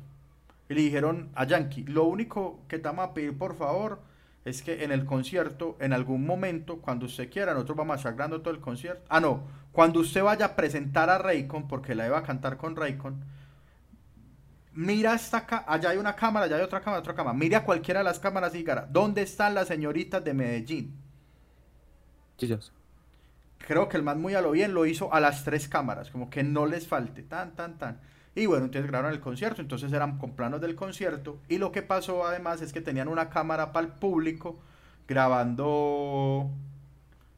Y le dijeron a Yankee, lo único que te vamos a pedir, por favor, es que en el concierto, en algún momento, cuando usted quiera, nosotros vamos a estar grabando todo el concierto. Ah, no, cuando usted vaya a presentar a Raycon, porque la iba a cantar con Raycon, mira esta ca- allá hay una cámara, allá hay otra cámara, otra cámara. Mira cualquiera de las cámaras y diga, ¿dónde están las señoritas de Medellín? Creo que el man muy a lo bien lo hizo a las tres cámaras, como que no les falte, tan, tan, tan. Y bueno, entonces grabaron el concierto, entonces eran con planos del concierto. Y lo que pasó además es que tenían una cámara para el público grabando,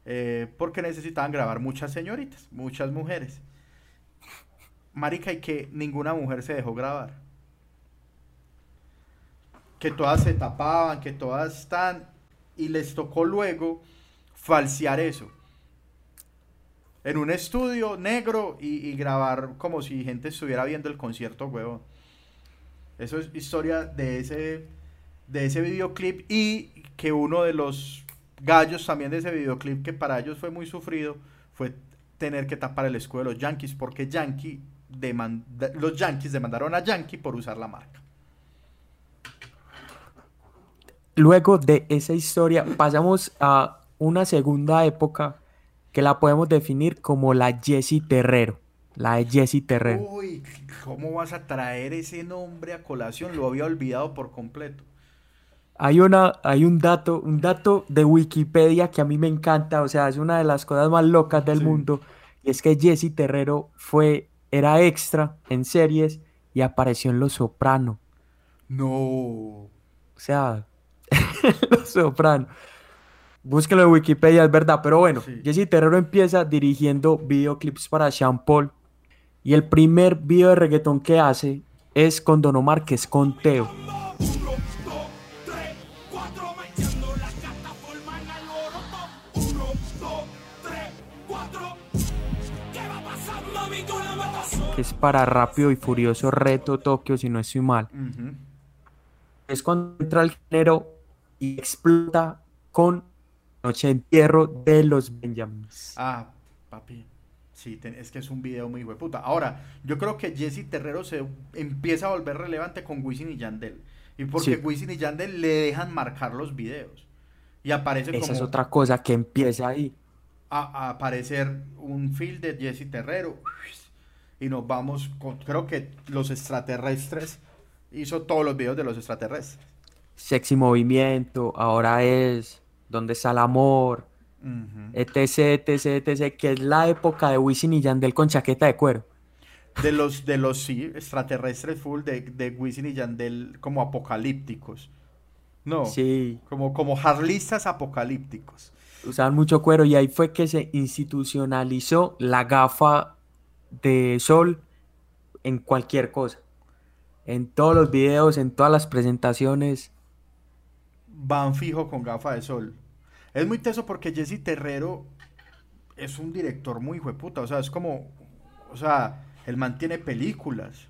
eh, porque necesitaban grabar muchas señoritas, muchas mujeres. Marica, y que ninguna mujer se dejó grabar. Que todas se tapaban, que todas están. Y les tocó luego falsear eso. en un estudio negro y, grabar como si gente estuviera viendo el concierto, huevón. Eso es historia de ese, de ese videoclip y que uno de los gallos también de ese videoclip que para ellos fue muy sufrido fue tener que tapar el escudo de los Yankees porque Yankee demanda- los Yankees demandaron a Yankee por usar la marca. Luego de esa historia pasamos a una segunda época que la podemos definir como la Jessie Terrero. La de Jessie Terrero. Uy, ¿cómo vas a traer ese nombre a colación? Lo había olvidado por completo. Hay una, hay un dato, un dato de Wikipedia que a mí me encanta, o sea, es una de las cosas más locas del Sí. mundo, y es que Jessie Terrero fue, era extra en series y apareció en Los Soprano. No. O sea, Los Soprano. Búsquenlo en Wikipedia, es verdad, pero bueno, Sí. Jessie Terrero empieza dirigiendo videoclips para Sean Paul, y el primer video de reggaetón que hace es con Don Omar, que es con Teo. Que es para Rápido y Furioso Reto Tokio, si no estoy mal. Es cuando entra el género y explota con Noche de Entierro de los Benjamins. Ah, papi. Sí, es que es un video muy puta. Ahora, yo creo que Jesse Terrero se empieza a volver relevante con Wisin y Yandel. Y porque Sí. Wisin y Yandel le dejan marcar los videos. Y aparece Esa como es otra cosa que empieza ahí. a, a aparecer un film de Jesse Terrero. Y nos vamos con, creo que los extraterrestres. Hizo todos los videos de los extraterrestres. Sexy Movimiento, ahora es ¿Dónde está el amor? Etc, etc, etc, que es la época de Wisin y Yandel con chaqueta de cuero. De los, de los sí, extraterrestres full de, de Wisin y Yandel como apocalípticos. No, Sí, como, como harlistas apocalípticos. usaban mucho cuero y ahí fue que se institucionalizó la gafa de sol en cualquier cosa. En todos los videos, en todas las presentaciones. Van fijo con gafa de sol. Es muy teso porque Jesse Terrero es un director muy hueputa. O sea, es como. O sea, él mantiene películas.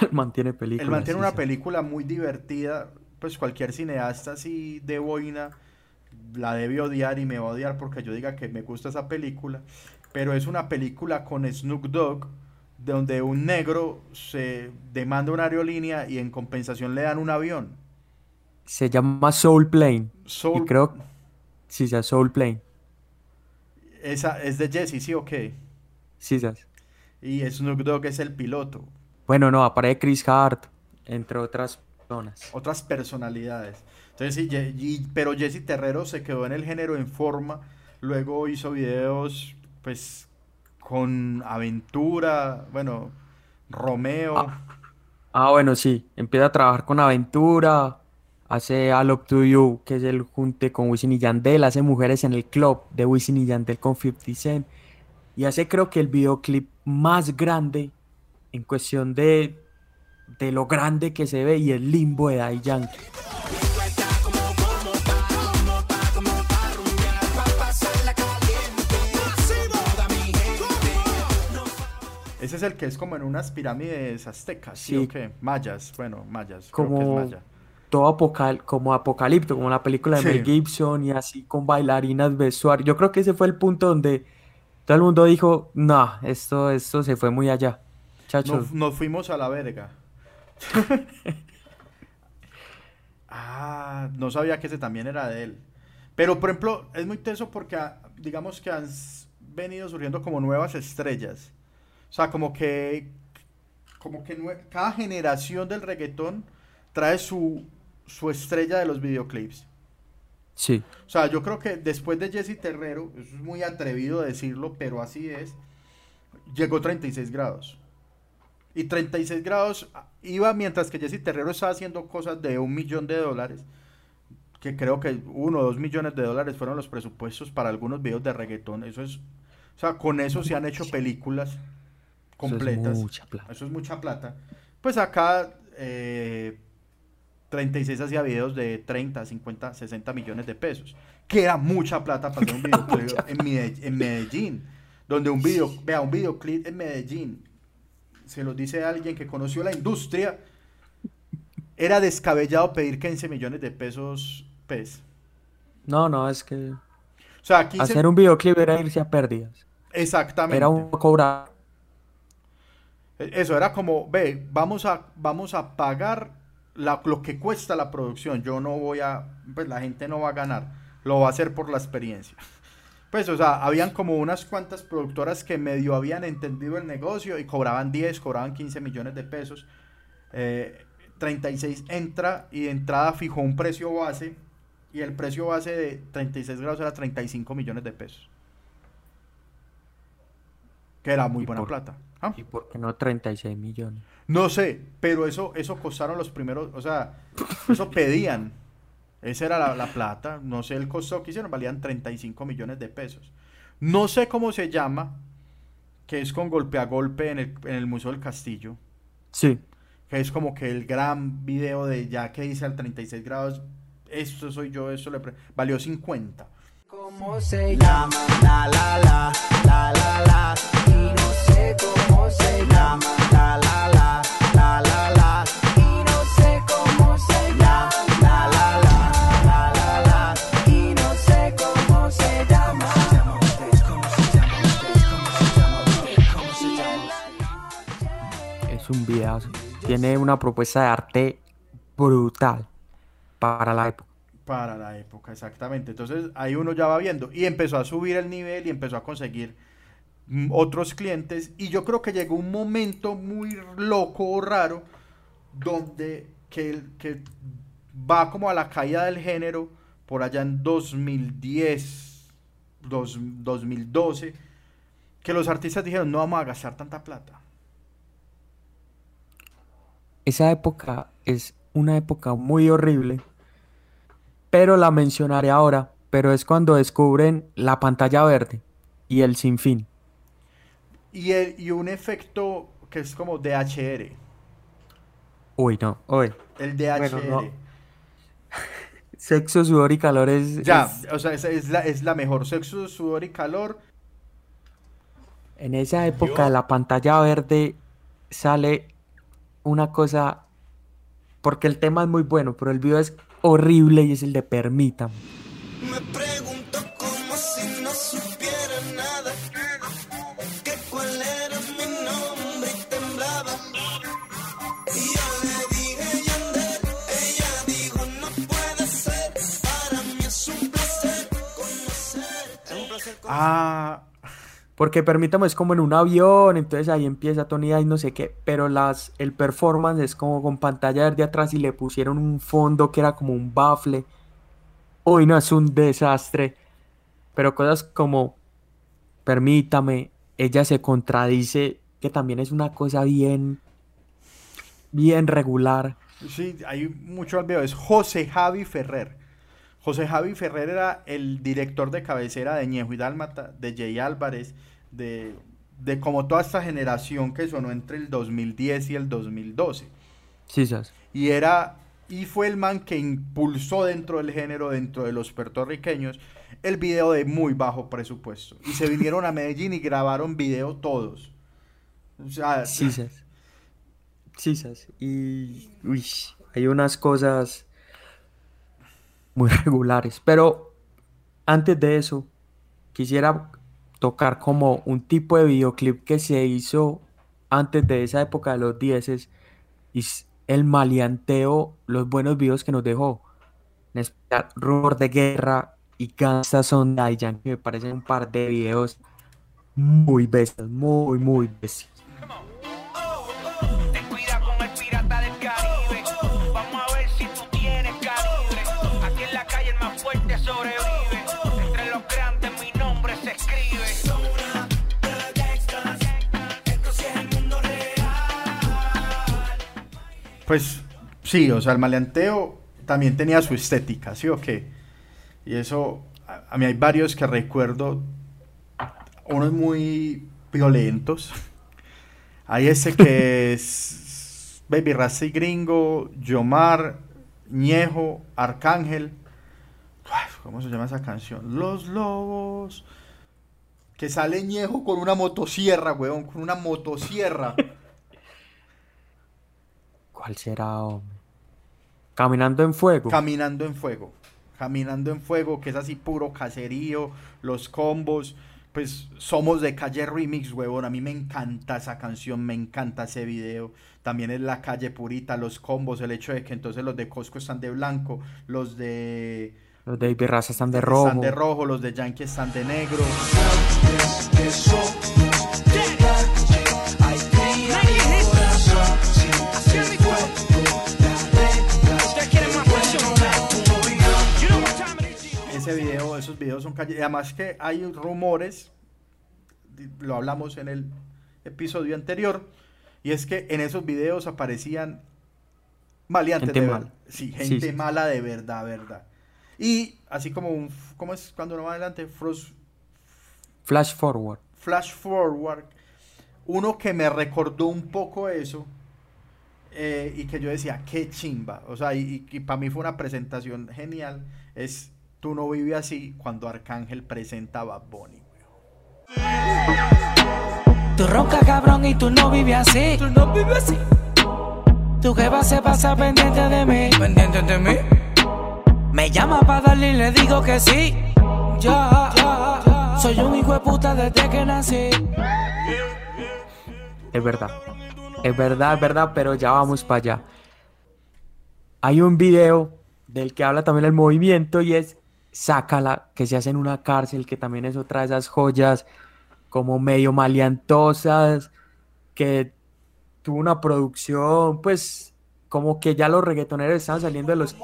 mantiene películas. Él mantiene sí, una sí. película muy divertida. Pues cualquier cineasta así de boina la debe odiar y me va a odiar porque yo diga que me gusta esa película. Pero es una película con Snoop Dogg donde un negro se demanda una aerolínea y en compensación le dan un avión. Se llama Soul Plane. Soul- Y creo. Sí, sí, Soul Plane. Esa es de Jesse, ¿sí o qué? Sí, sí. Y Snoop Dogg es el piloto. Bueno, no, aparece Chris Hart, entre otras personas. Otras personalidades. Entonces, sí, y- pero Jesse Terrero se quedó en el género en forma. Luego hizo videos, pues, con Aventura, bueno, Romeo. Ah. Ah, bueno, sí. Empieza a trabajar con Aventura. Hace All Up to You, que es el junte con Wisin y Yandel. Hace Mujeres en el Club de Wisin y Yandel con 50 Cent. Y hace creo que el videoclip más grande en cuestión de, de lo grande que se ve y el limbo de Daddy Yankee. Ese es el que es como en unas pirámides aztecas, ¿sí, Sí. o qué? Mayas, bueno, mayas, creo que es Como maya. Todo apocal, como apocalipto, como la película de Sí. Mel Gibson y así con bailarinas, vestuario. Yo creo que ese fue el punto donde todo el mundo dijo, no, esto, esto se fue muy allá. Nos, nos fuimos a la verga. ah, no sabía que ese también era de él. Pero, por ejemplo, es muy teso porque ah, digamos que han venido surgiendo como nuevas estrellas. O sea, como que, como que cada generación del reggaetón trae su, su estrella de los videoclips. sí. O sea, yo creo que después de Jesse Terrero, eso es muy atrevido decirlo, pero así es, llegó 36 grados. Y 36 grados iba mientras que Jesse Terrero estaba haciendo cosas de un millón de dólares, que creo que uno o dos millones de dólares fueron los presupuestos para algunos videos de reggaetón. Eso es, o sea, con eso se han hecho películas completas. mucha plata. Eso es mucha plata. Pues acá eh, 36 hacía videos de 30, 50, 60 millones de pesos. que era mucha plata para hacer un videoclip en, Medellín, donde un video, vea, un videoclip en Medellín, se lo dice alguien que conoció la industria, era descabellado pedir 15 millones de pesos, pues. No, no, es que O sea, 15, hacer un videoclip era irse a pérdidas. exactamente. Era un cobrar. Eso era como, ve, vamos a, vamos a pagar la- lo que cuesta la producción. Yo no voy a, pues la gente no va a ganar, lo va a hacer por la experiencia. Pues, o sea, habían como unas cuantas productoras que medio habían entendido el negocio y cobraban 10, cobraban 15 millones de pesos. Eh, 36 entra y de entrada fijó un precio base y el precio base de 36 grados era 35 millones de pesos. Que era muy ¿Y buena por- plata. ¿Ah? ¿Y por qué no 36 millones? No sé, pero eso, eso costaron los primeros, o sea, eso pedían. Esa era la, la plata. No sé el costo que hicieron, valían 35 millones de pesos. No sé cómo se llama, que es con golpe a golpe en el, en el Museo del Castillo. Sí. Que es como que el gran video de ya que dice al 36 grados, esto soy yo, esto le valió 50. ¿Cómo se llama? La la la, la la la. Y no sé cómo se llama. La la la, un. Tiene una propuesta de arte brutal para la época. Para la época, exactamente. Entonces ahí uno ya va viendo y empezó a subir el nivel y empezó a conseguir mm, otros clientes y yo creo que llegó un momento muy loco o raro donde que va como a la caída del género por allá en 2010, dos- 2012, que los artistas dijeron no vamos a gastar tanta plata. Esa época es una época muy horrible, pero la mencionaré ahora, pero es cuando descubren la pantalla verde y el sinfín. Y, el- y un efecto que es como DHR, Uy, no, uy. el DHR. Bueno, no. Sexo, sudor y calor es, Ya, es- o sea, es la, es la mejor. Sexo, sudor y calor. En esa época de la pantalla verde sale una cosa, porque el tema es muy bueno, pero el video es horrible y es el de Permítame. Me pregunto como si no supiera nada. Que cuál era mi nombre y temblaba. Y yo le dije Yandel, ella dijo no puede ser. Para mí es un placer conocer. Es un placer conocer. Ah, Porque Permítame es como en un avión, entonces ahí empieza Tony y no sé qué, pero las, el performance es como con pantalla verde atrás y le pusieron un fondo que era como un bafle. Uy, no, es un desastre. Pero cosas como Permítame, ella se contradice, que también es una cosa bien, bien regular. sí, hay mucho al video. Es José Javi Ferrer. José Javi Ferrer era el director de cabecera de Ñejo y Dálmata, de Jay Álvarez, de, de como toda esta generación que sonó entre el 2010 y el 2012. Sí, ¿sabes? Y era y fue el man que impulsó dentro del género, dentro de los puertorriqueños, el video de muy bajo presupuesto. Y se vinieron a Medellín y grabaron video todos. O sea, Sí, ¿sabes? Sí, ¿sabes? Y uy, hay unas cosas muy regulares. Pero antes de eso, quisiera tocar como un tipo de videoclip que se hizo antes de esa época de los 10 y el maleanteo, los buenos videos que nos dejó. En especial, Rumor de Guerra y Gangsta Son Dayan, que me parecen un par de videos muy bestias, muy, muy bestias. Pues sí, o sea, el maleanteo también tenía su estética, ¿sí o qué? Y eso, a, mí hay varios que recuerdo, unos muy violentos. Hay ese que es Baby Rasta y Gringo, Yomar, Ñejo, Arcángel. ¿Cómo se llama esa canción? Los lobos. Que sale Ñejo con una motosierra, weón, con una motosierra. ¿Cuál será, hombre? Caminando en fuego. Caminando en fuego. Caminando en fuego, que es así puro caserío, los combos. Pues somos de calle remix, huevón. A mí me encanta esa canción, me encanta ese video. También es la calle purita, los combos, el hecho de que entonces los de Costco están de blanco, los de Los de Baby Raza están de están rojo. de rojo, los de Yankee están de negro. Esos videos son calle. y Además que hay rumores, lo hablamos en el episodio anterior, y es que en esos videos aparecían maleantes Gente de verdad. Sí, Sí, gente sí. mala de verdad, verdad. Y así como un, ¿cómo es cuando uno va adelante? Fros- Flash forward. flash forward, uno que me recordó un poco eso eh, y que yo decía, qué chimba. O sea, y, para mí fue una presentación genial. Es Tú no vives así cuando Arcángel presenta a Bad Bunny. Tú ronca cabrón y tú no vives así. Tú no vives así. Tu jeva se pasa pendiente de mí. Pendiente de mí. Me llama para darle y le digo que sí. Ya, ya, ya. Soy un hijo de puta desde que nací. Es verdad. Es verdad, es verdad, pero ya vamos para allá. Hay un video del que habla también el movimiento y es Sácala, que se hace en una cárcel, que también es otra de esas joyas como medio maleantosas, que tuvo una producción, pues como que ya los reggaetoneros estaban saliendo de los...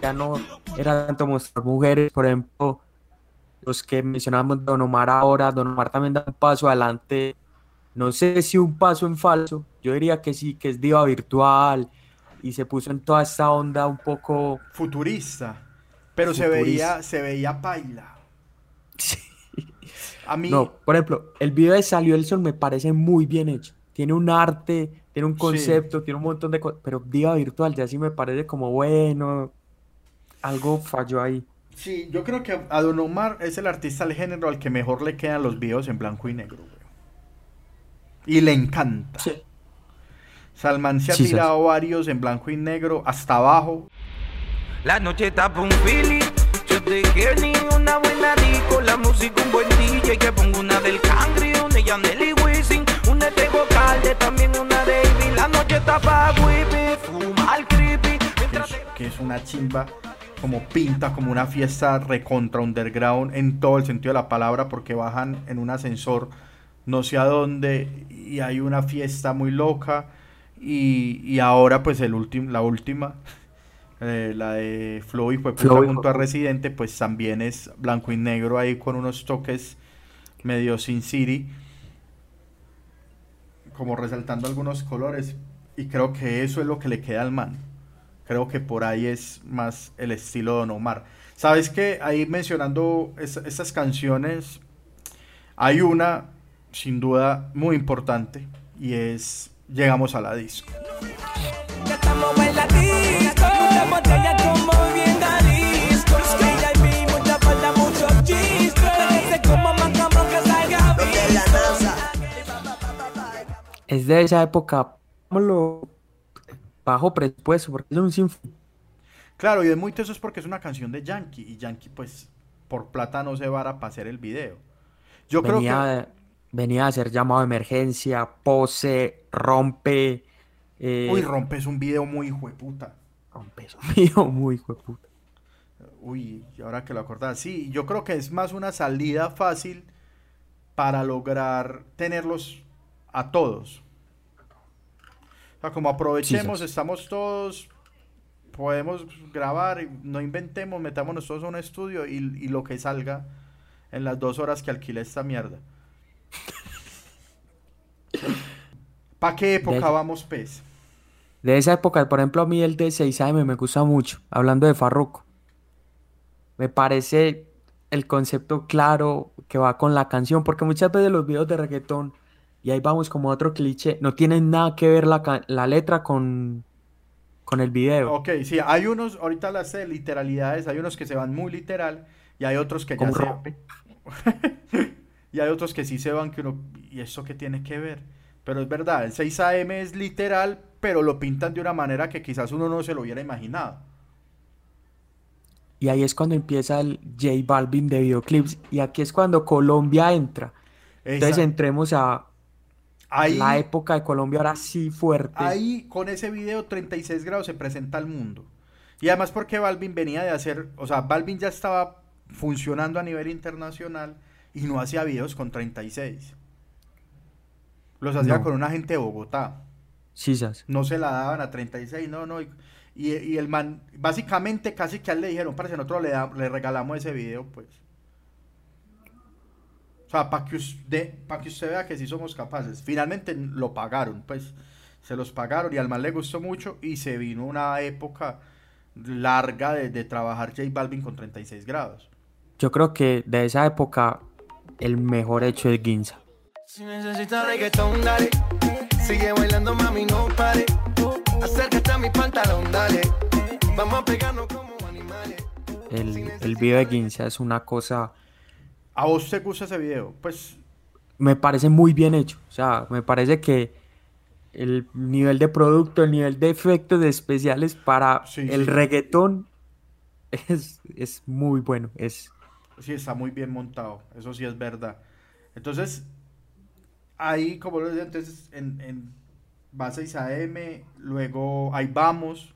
ya no era tanto mostrar mujeres, por ejemplo, los que mencionamos Don Omar ahora, Don Omar también da un paso adelante, no sé si un paso en falso, yo diría que sí, que es diva virtual y se puso en toda esta onda un poco... Futurista. Pero se veía, se veía paila. A mí, No, por ejemplo, el video de Salió el Sol me parece muy bien hecho, tiene un arte, tiene un Sí. concepto, tiene un montón de cosas, pero diva virtual ya sí me parece como bueno, algo falló ahí. Sí, yo creo que a Don Omar es el artista del género al que mejor le quedan los videos en blanco y negro. güey. Y le encanta. Sí. Salman se ha Sí, sí. tirado varios en blanco y negro hasta abajo. La noche está pa' un feeling. Yo te quiero ni una buena disco. La música, un buen DJ. Que pongo una del Cangri, una de Yaneli Wisin. Una de Calde, también una de Ivy. La noche está pa' whippy, creepy. que Mientras es, que es una chimba, como pinta como una fiesta recontra underground en todo el sentido de la palabra, porque bajan en un ascensor no sé a dónde y hay una fiesta muy loca. Y, y ahora, pues, el último, la última, eh, la de Flow y fue junto a. Residente, pues también es blanco y negro ahí con unos toques medio sin City, como resaltando algunos colores. Y creo que eso es lo que le queda al man. Creo que por ahí es más el estilo de Don Omar. Sabes que ahí mencionando es- estas canciones, hay una sin duda muy importante y es Llegamos a la disco. Es de esa época, bajo presupuesto, porque es un sinfín. Claro, y es muy teso es porque es una canción de Yankee y Yankee pues por plata no se vara para hacer el video. Yo creo que venía, venía a ser llamado de emergencia, pose, rompe. eh, Uy, rompes un video muy hijueputa. rompe eso mío, muy hijo de puta. Uy, ahora que lo acordás, sí, yo creo que es más una salida fácil para lograr tenerlos a todos. O sea, como aprovechemos, sí. estamos todos, podemos grabar, no inventemos, metámonos todos a un estudio y, y lo que salga en las dos horas que alquile esta mierda. ¿Para qué época De- vamos, pez? De esa época, por ejemplo, a mí el de 6AM me gusta mucho, hablando de Farruko. Me parece el concepto claro que va con la canción, porque muchas veces los videos de reggaetón, y ahí vamos como a otro cliché, no tienen nada que ver la, la letra con, con el video. Ok, sí, hay unos, ahorita las de literalidades, hay unos que se van muy literal y hay otros que ya se... Y hay otros que sí se van que uno... ¿Y eso qué tiene que ver? Pero es verdad, el 6 AM es literal, pero lo pintan de una manera que quizás uno no se lo hubiera imaginado. Y ahí es cuando empieza el J Balvin de videoclips. Y aquí es cuando Colombia entra. Entonces entremos a ahí, la época de Colombia ahora sí fuerte. ahí con ese video 36 grados se presenta al mundo. Y además porque Balvin venía de hacer, o sea, Balvin ya estaba funcionando a nivel internacional y no hacía videos con 36. Los hacía No. con una gente de Bogotá. Sisas. no se la daban a 36, no, no. Y, y- y el man, básicamente casi que a él le dijeron, parece, nosotros le, da- le regalamos ese video, pues. O sea, para que, usted, pa' que usted vea que sí somos capaces. Finalmente lo pagaron, pues. Se los pagaron y al man le gustó mucho y se vino una época larga de, de trabajar J Balvin con 36 grados. Yo creo que de esa época el mejor hecho es Ginza. Si necesitas reggaetón, dale. Sigue bailando, mami, no pare. Acércate a mi pantalón, dale. Vamos a pegarnos como animales. El, el video de Ginza es una cosa, ¿A vos te gusta ese video? Pues me parece muy bien hecho. O sea, me parece que el nivel de producto, el nivel de efectos especiales para Sí, el sí. reggaetón es, es muy bueno. Es, Sí, está muy bien montado, eso sí es verdad. Entonces, ahí, como lo decía, entonces, en, en Base 6 AM, luego Ahí Vamos,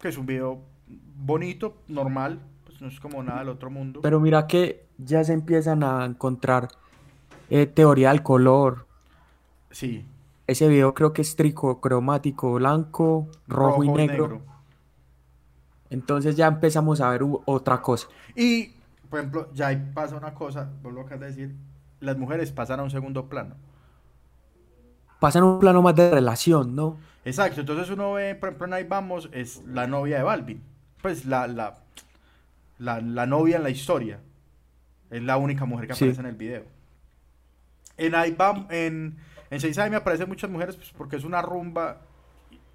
que es un video bonito, normal, pues no es como nada del otro mundo. pero mira que ya se empiezan a encontrar eh, teoría del color. Sí, Ese video creo que es tricocromático, blanco, rojo, y negro. Entonces ya empezamos a ver otra cosa. Y, por ejemplo, ya ahí pasa una cosa, vos lo acabas de decir, las mujeres pasan a un segundo plano. Pasan a un plano más de relación, ¿no? Exacto, entonces uno ve, por ejemplo, en Ahí Vamos, es la novia de Balvin. Pues la, la, la, la novia en la historia. Es la única mujer que Sí. aparece en el video. En Vamos, en, en 6 me aparecen muchas mujeres pues, porque es una rumba,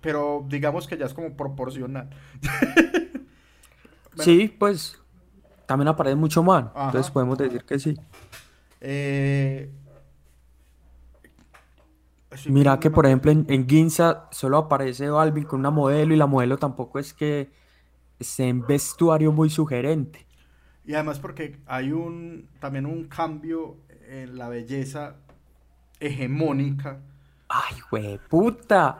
pero digamos que ya es como proporcional. Bueno. Sí, pues también aparece mucho más. Ajá. Entonces podemos decir que sí. Eh, Mira que, por ejemplo, en, en Ginza solo aparece Balvin con una modelo y la modelo tampoco es que esté en vestuario muy sugerente. Y además porque hay un también un cambio en la belleza hegemónica ¡Ay, puta!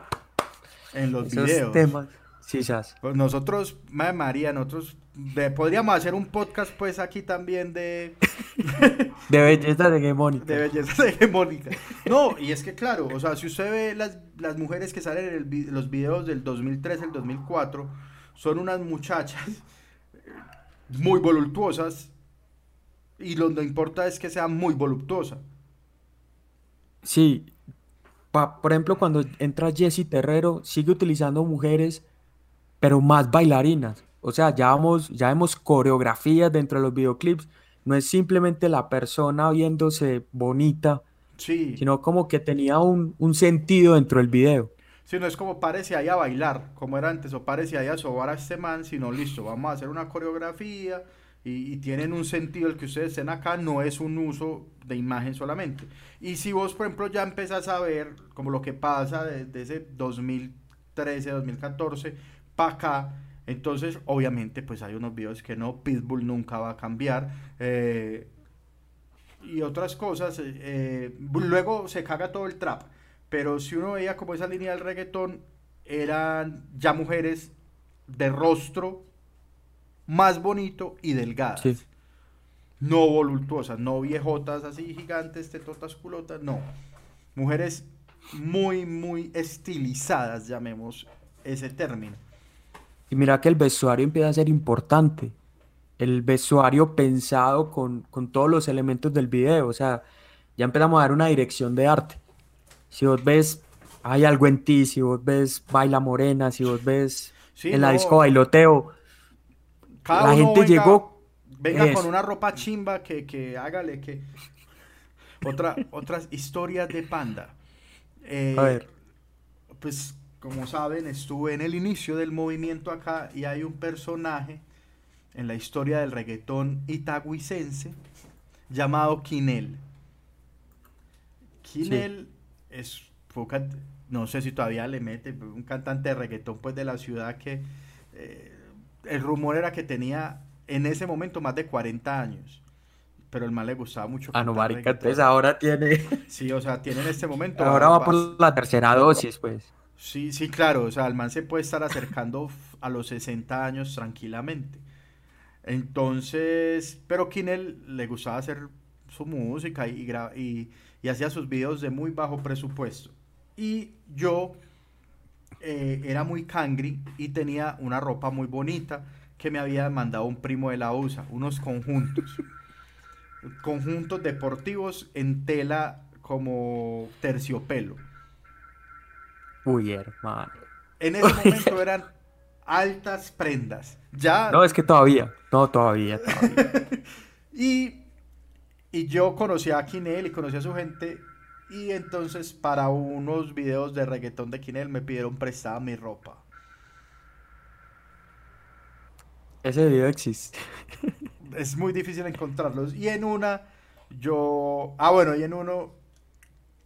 en los Esos videos. temas. Sí. Pues nosotros, madre María, nosotros de- podríamos hacer un podcast pues aquí también de, De belleza de hegemónica. de belleza hegemónica. No, y es que claro, o sea, si usted ve las, las mujeres que salen en el los videos del 2003, el 2004, son unas muchachas muy voluptuosas y lo que importa es que sean muy voluptuosas. Sí. Pa- por ejemplo, cuando entra Jessie Terrero, sigue utilizando mujeres, pero más bailarinas. O sea, ya vamos, ya vemos coreografías dentro de los videoclips. No es simplemente la persona viéndose bonita, Sí. sino como que tenía un, un sentido dentro del video. Si no es como parece ahí a bailar, como era antes, o parece ahí a sobar a este man, sino listo, vamos a hacer una coreografía y, y tienen un sentido el que ustedes estén acá, no es un uso de imagen solamente. Y si vos, por ejemplo, ya empezás a ver como lo que pasa desde ese 2013, 2014 para acá, entonces obviamente pues hay unos videos que no, Pitbull nunca va a cambiar. eh, y otras cosas. eh, eh, luego se caga todo el trap. Pero si uno veía como esa línea del reggaetón, eran ya mujeres de rostro más bonito y delgadas. Sí. No voluptuosas, no viejotas así gigantes, tetotas culotas, no. Mujeres muy, muy estilizadas, llamemos ese término. Y mira que el vestuario empieza a ser importante. El vestuario pensado con, con todos los elementos del video. O sea, ya empezamos a dar una dirección de arte. Si vos ves, hay algo en ti, si vos ves baila morena, si vos ves Sí, en la disco bailoteo, Cada la gente venga- llegó Venga con una ropa chimba que, que hágale que... Otra, otras historias de Panda. Eh, A ver. Pues, como saben, estuve en el inicio del movimiento acá y hay un personaje en la historia del reggaetón itagüicense llamado Quinel. Quinel es, fue no sé si todavía le mete, un cantante de reggaetón pues de la ciudad que eh, el rumor era que tenía en ese momento más de 40 años. Pero el mal le gustaba mucho. Ah, no, marica, entonces ahora tiene. Sí, o sea, tiene en este momento. Ahora va por la tercera dosis, pues. Sí, sí, claro, o sea, el man se puede estar acercando a los 60 años tranquilamente. Entonces, pero Kinel le gustaba hacer su música y, y, y hacía sus videos de muy bajo presupuesto. Y yo eh, era muy cangri y tenía una ropa muy bonita que me había mandado un primo de la USA, unos conjuntos. Conjuntos deportivos en tela como terciopelo. Uy, hermano. En ese momento eran altas prendas. Ya. No, es que todavía. No, todavía, todavía. Y, y yo conocí a Kinel y conocí a su gente. Y entonces para unos videos de reggaetón de Kinel me pidieron prestada mi ropa. Ese video existe. Es muy difícil encontrarlos. Y en una, yo... Ah, bueno, y en uno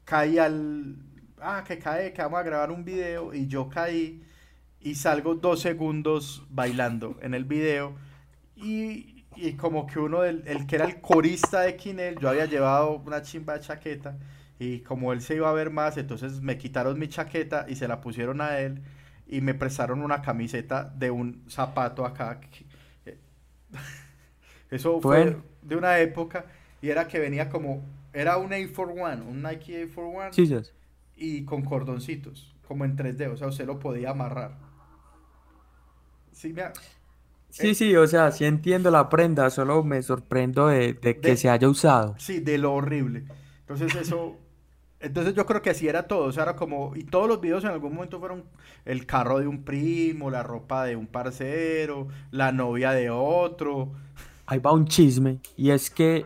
caí al... Ah, que cae, que vamos a grabar un video. Y yo caí y salgo dos segundos bailando en el video. Y, y como que uno del el que era el corista de Kinel, yo había llevado una chimba de chaqueta. Y como él se iba a ver más, entonces me quitaron mi chaqueta y se la pusieron a él. Y me prestaron una camiseta de un zapato acá. eh, Eso fue de una época y era que venía como, era un A41, un Nike A41 Sí, sí. y con cordoncitos, como en 3D, o sea, usted lo podía amarrar. Sí, me Sí, sí, o sea, sí entiendo la prenda, solo me sorprendo de, de que De- se haya usado. sí, de lo horrible. Entonces eso, entonces yo creo que así era todo, o sea, era como, y todos los videos en algún momento fueron el carro de un primo, la ropa de un parcero, la novia de otro. Ahí va un chisme, y es que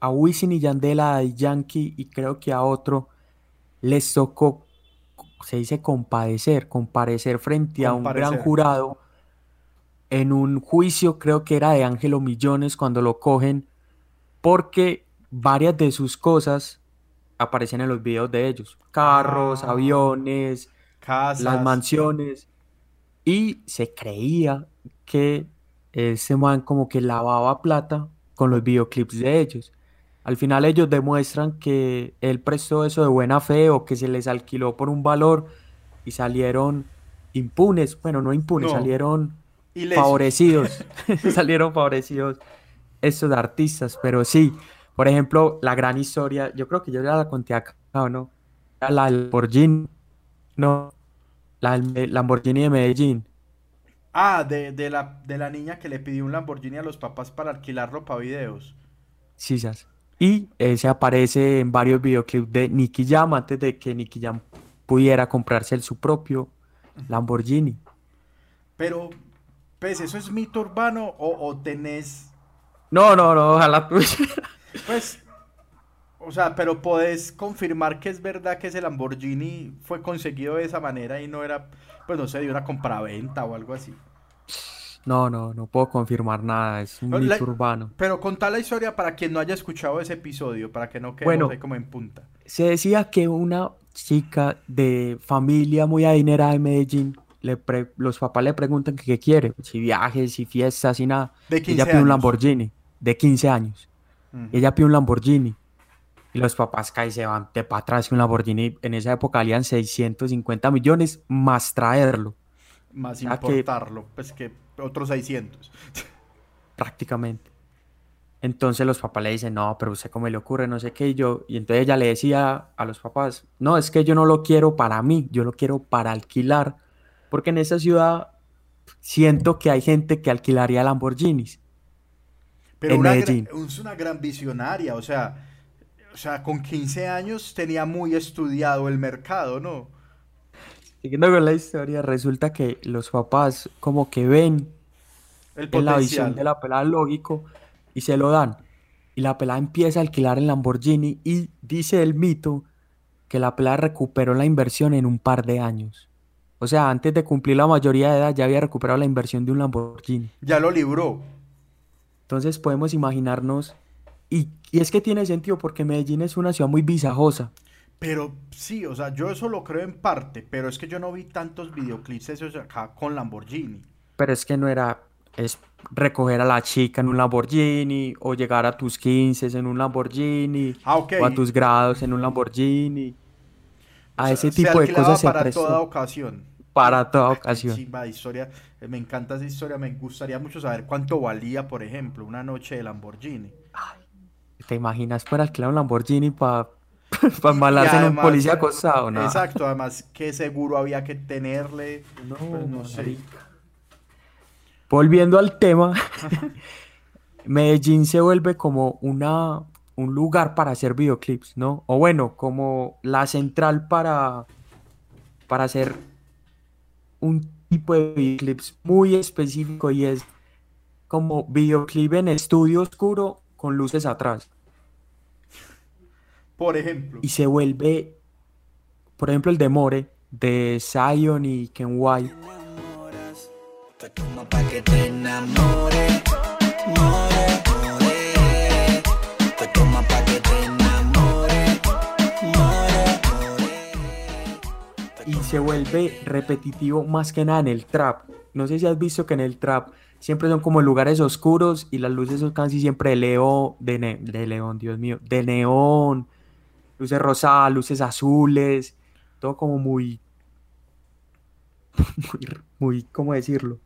a Wisin y Yandel, a Yankee y creo que a otro les tocó, se dice compadecer, comparecer frente a un gran jurado en un juicio, creo que era de Ángelo Millones cuando lo cogen, porque varias de sus cosas aparecen en los videos de ellos, carros, Ah. aviones, Casas. las mansiones y se creía que ese man como que lavaba plata con los videoclips de ellos. Al final ellos demuestran que él prestó eso de buena fe o que se les alquiló por un valor y salieron impunes, bueno, no impunes, No. salieron Favorecidos, salieron favorecidos estos artistas, pero sí, por ejemplo, la gran historia, yo creo que yo ya la conté acá, ¿o no? La del Lamborghini, no, la del Lamborghini de Medellín, Ah, de, de la, de la niña que le pidió un Lamborghini a los papás para alquilarlo para videos. sisas. Y ese aparece en varios videoclips de Nicky Jam antes de que Nicky Jam pudiera comprarse el- su propio Lamborghini. Pero, pues, ¿eso es mito urbano o, o tenés, No, no, no, ojalá tú. pues, o sea, pero podés confirmar que es verdad que ese Lamborghini fue conseguido de esa manera y no era, pues, no sé, de una compraventa o algo así? No, no, no puedo confirmar nada, es un No, la- mito urbano. Pero contá la historia para quien no haya escuchado ese episodio, para que no quedemos Bueno. ahí como en punta. Se decía que una chica de familia muy adinerada de Medellín, le pre- los papás le preguntan que qué quiere, si viajes, si fiestas, si nada. De Ella 15 pide un. Lamborghini de 15 años. Ella pide un Lamborghini. Y los papás caen y se van de para atrás que un Lamborghini en esa época valían 650 millones más traerlo, Más importarlo, pues que otros 600. prácticamente. Entonces los papás le dicen, no, pero usted cómo le ocurre, no sé qué, y yo, y entonces ella le decía a los papás, no, es que yo no lo quiero para mí, yo lo quiero para alquilar, porque en esa ciudad siento que hay gente que alquilaría Lamborghinis. Pero En una, Medellín. es una gran visionaria, o sea, o sea, con 15 años tenía muy estudiado el mercado, ¿no? Siguiendo con la historia, resulta que los papás como que ven El en la visión de la pelada lógico y se lo dan. Y la pelada empieza a alquilar el Lamborghini y dice el mito que la pelada recuperó la inversión en un par de años. O sea, antes de cumplir la mayoría de edad ya había recuperado la inversión de un Lamborghini. Ya lo libró. Entonces podemos imaginarnos, y, y es que tiene sentido porque Medellín es una ciudad muy visajosa. Pero sí, o sea, yo eso lo creo en parte, pero es que yo no vi tantos videoclips esos acá con Lamborghini. Pero es que no era, es recoger a la chica en un Lamborghini, o llegar a tus 15 en un Lamborghini, Ah, o a tus grados en un Lamborghini. A O sea, ese se tipo de cosas se para prestó. toda ocasión. Para toda ocasión. chimba de historia. Eh, Me encanta esa historia. Me gustaría mucho saber cuánto valía, por ejemplo, una noche de Lamborghini. ¿Te imaginas por alquilar un Lamborghini para embalarse en un policía acostado? No. Exacto, además, qué seguro había que tenerle. No, Pues no sé. Volviendo al tema, Medellín se vuelve como una, un lugar para hacer videoclips, ¿no? O bueno, como la central para, para hacer un tipo de videoclips muy específico y es como videoclip en estudio oscuro con luces atrás. Por ejemplo. Y se vuelve, por ejemplo, el de More, de Zion y Ken White. Toma pa' que te enamore, se vuelve repetitivo más que nada en el trap. No sé si has visto que en el trap siempre son como lugares oscuros y las luces son casi siempre de león, de, ne- de león, Dios mío, de neón, luces rosadas, luces azules, todo como muy, muy, muy, ¿cómo decirlo?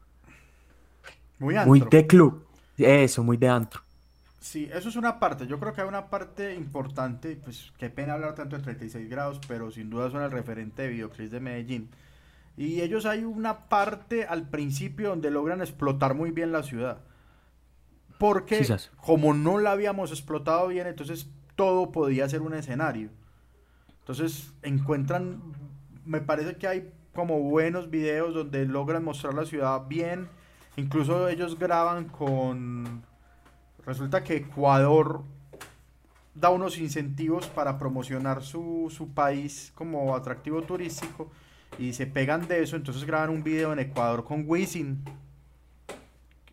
Muy Muy antro. de club. Eso, muy de antro. Sí, eso es una parte. Yo creo que hay una parte importante. Pues qué pena hablar tanto de 36 grados, pero sin duda son el referente de videoclips de Medellín. Y ellos hay una parte al principio donde logran explotar muy bien la ciudad. Porque Quizás. como no la habíamos explotado bien, entonces todo podía ser un escenario. Entonces encuentran, me parece que hay como buenos videos donde logran mostrar la ciudad bien. Incluso ellos graban con... Resulta que Ecuador da unos incentivos para promocionar su, su país como atractivo turístico y se pegan de eso, entonces graban un video en Ecuador con Wisin.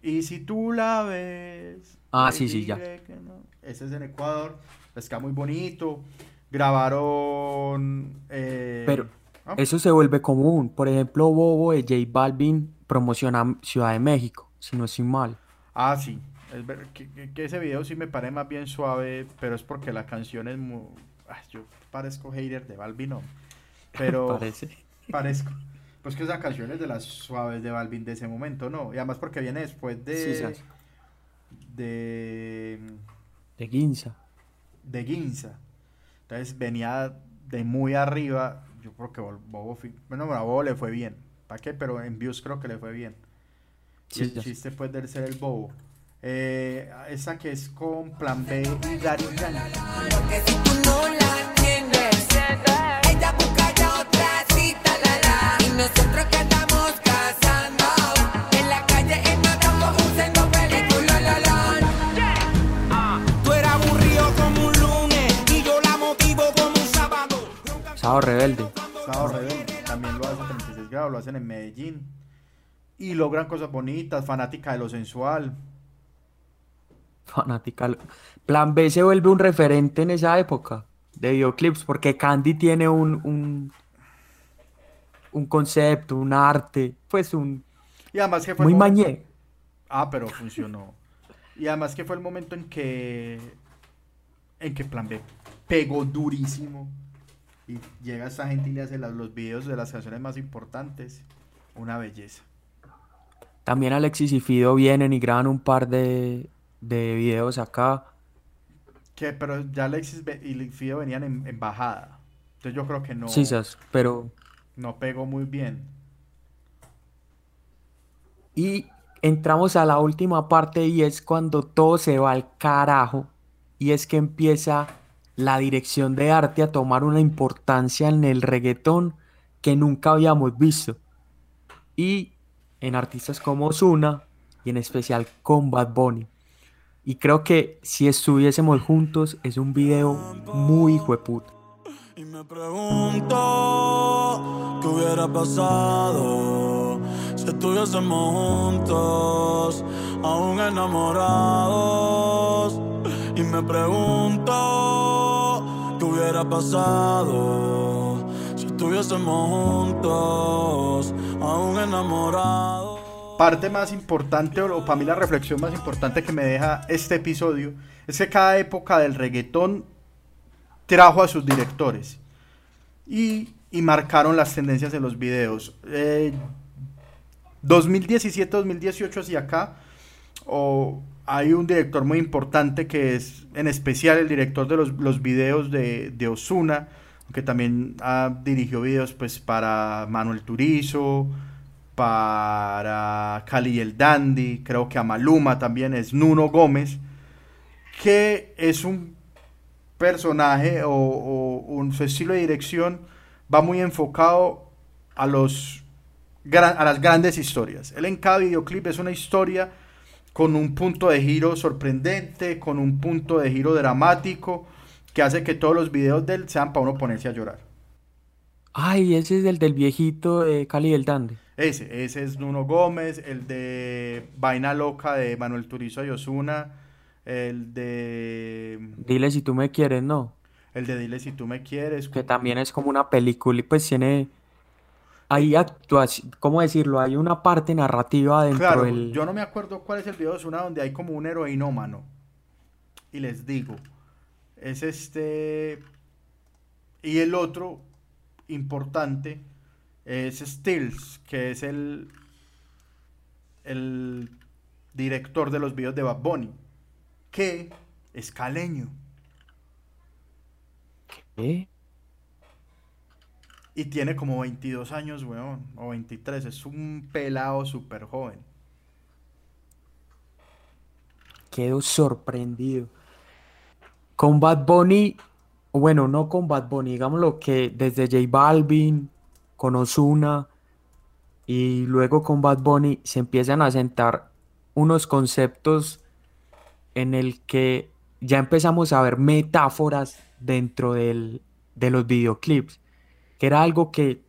Y si tú la ves... Ah, sí, sí, ya. no. Ese es en Ecuador, queda muy bonito. Grabaron... eh, Pero eso se vuelve común. Por ejemplo, Bobo de J Balvin promociona Ciudad de México, si no estoy mal. Ah, sí. Es ver- que, que- ese video sí me parece más bien suave, pero es porque la canción es muy... yo parezco hater de Balvin, no. Pero Parece. parezco. Pues que esa canción es de las suaves de Balvin de ese momento, ¿no? Y además porque viene después de... Sí, de... De Ginza. de Ginza. Entonces venía de muy arriba. Yo creo que Bobo, bueno, a Bobo le fue bien. ¿Para qué? Pero en views creo que le fue bien. Y Sí, el ya. chiste puede de ser el Bobo. Eh, esa que es con Plan B y Daddy Yankee. Porque si tú no la tienes, ella busca ya otra cita, la la. Y nosotros que estamos casando, en la calle en Natal produciendo película, la la. Tú eres aburrido como un lunes y yo la motivo como un sábado. Sábado Rebelde. Sábado Rebelde. También lo hacen 36 grados, lo hacen en Medellín. Y logran cosas bonitas, fanática de lo sensual. Fanática. Plan B se vuelve un referente en esa época de videoclips porque Candy tiene un, un, un concepto, un arte, pues un Y además que fue el muy momento- mañé. Ah, pero funcionó. Y además que fue el momento en que en que Plan B pegó durísimo y llega esta gente y le hace los videos de las canciones más importantes. Una belleza. También Alexis y Fido vienen y graban un par de, de videos acá. Que, pero ya Alexis y Fido venían en, en bajada. Entonces yo creo que no, Sí, pero no pegó muy bien. Y entramos a la última parte y es cuando todo se va al carajo y es que empieza la dirección de arte a tomar una importancia en el reggaetón que nunca habíamos visto. Y en artistas como Ozuna, y en especial con Bad Bunny. Y creo que si estuviésemos juntos es un video muy hijueputa. Y me pregunto qué hubiera pasado si estuviésemos juntos, aún enamorados. Y me pregunto qué hubiera pasado si estuviésemos juntos, aún enamorados. Parte más importante, o para mí la reflexión más importante que me deja este episodio, es que cada época del reggaetón trajo a sus directores y, y marcaron las tendencias de los videos. Eh, 2017-2018 hacia acá, o hay un director muy importante que es en especial el director de los, los videos de, Osuna, que también ha dirigido videos pues para Manuel Turizo, para Cali el Dandy, creo que a Maluma también es Nuno Gómez, que es un personaje o, un, su estilo de dirección va muy enfocado a los a las grandes historias. Él en cada videoclip es una historia con un punto de giro sorprendente, con un punto de giro dramático, que hace que todos los videos de él sean para uno ponerse a llorar. Ay, ese es el del viejito de Cali del Dande. Ese, ese es Nuno Gómez, el de Vaina Loca de Manuel Turizo y Osuna, el de Dile si tú me quieres, ¿no? el de Dile si tú me quieres. Que también es como una película y pues tiene... Hay actuación, ¿cómo decirlo? Hay una parte narrativa dentro Claro, del... yo no me acuerdo cuál es el video de Osuna donde hay como un heroinómano. Y les digo, es este. Y el otro importante es Stills, que es el, el director de los videos de Bad Bunny, que es caleño. ¿Qué? Y tiene como 22 años, weón, o 23. Es un pelado súper joven. Quedo sorprendido. Con Bad Bunny, bueno, no con Bad Bunny, digámoslo que desde J Balvin, con Ozuna y luego con Bad Bunny se empiezan a sentar unos conceptos en el que ya empezamos a ver metáforas dentro del- de los videoclips, que era algo que,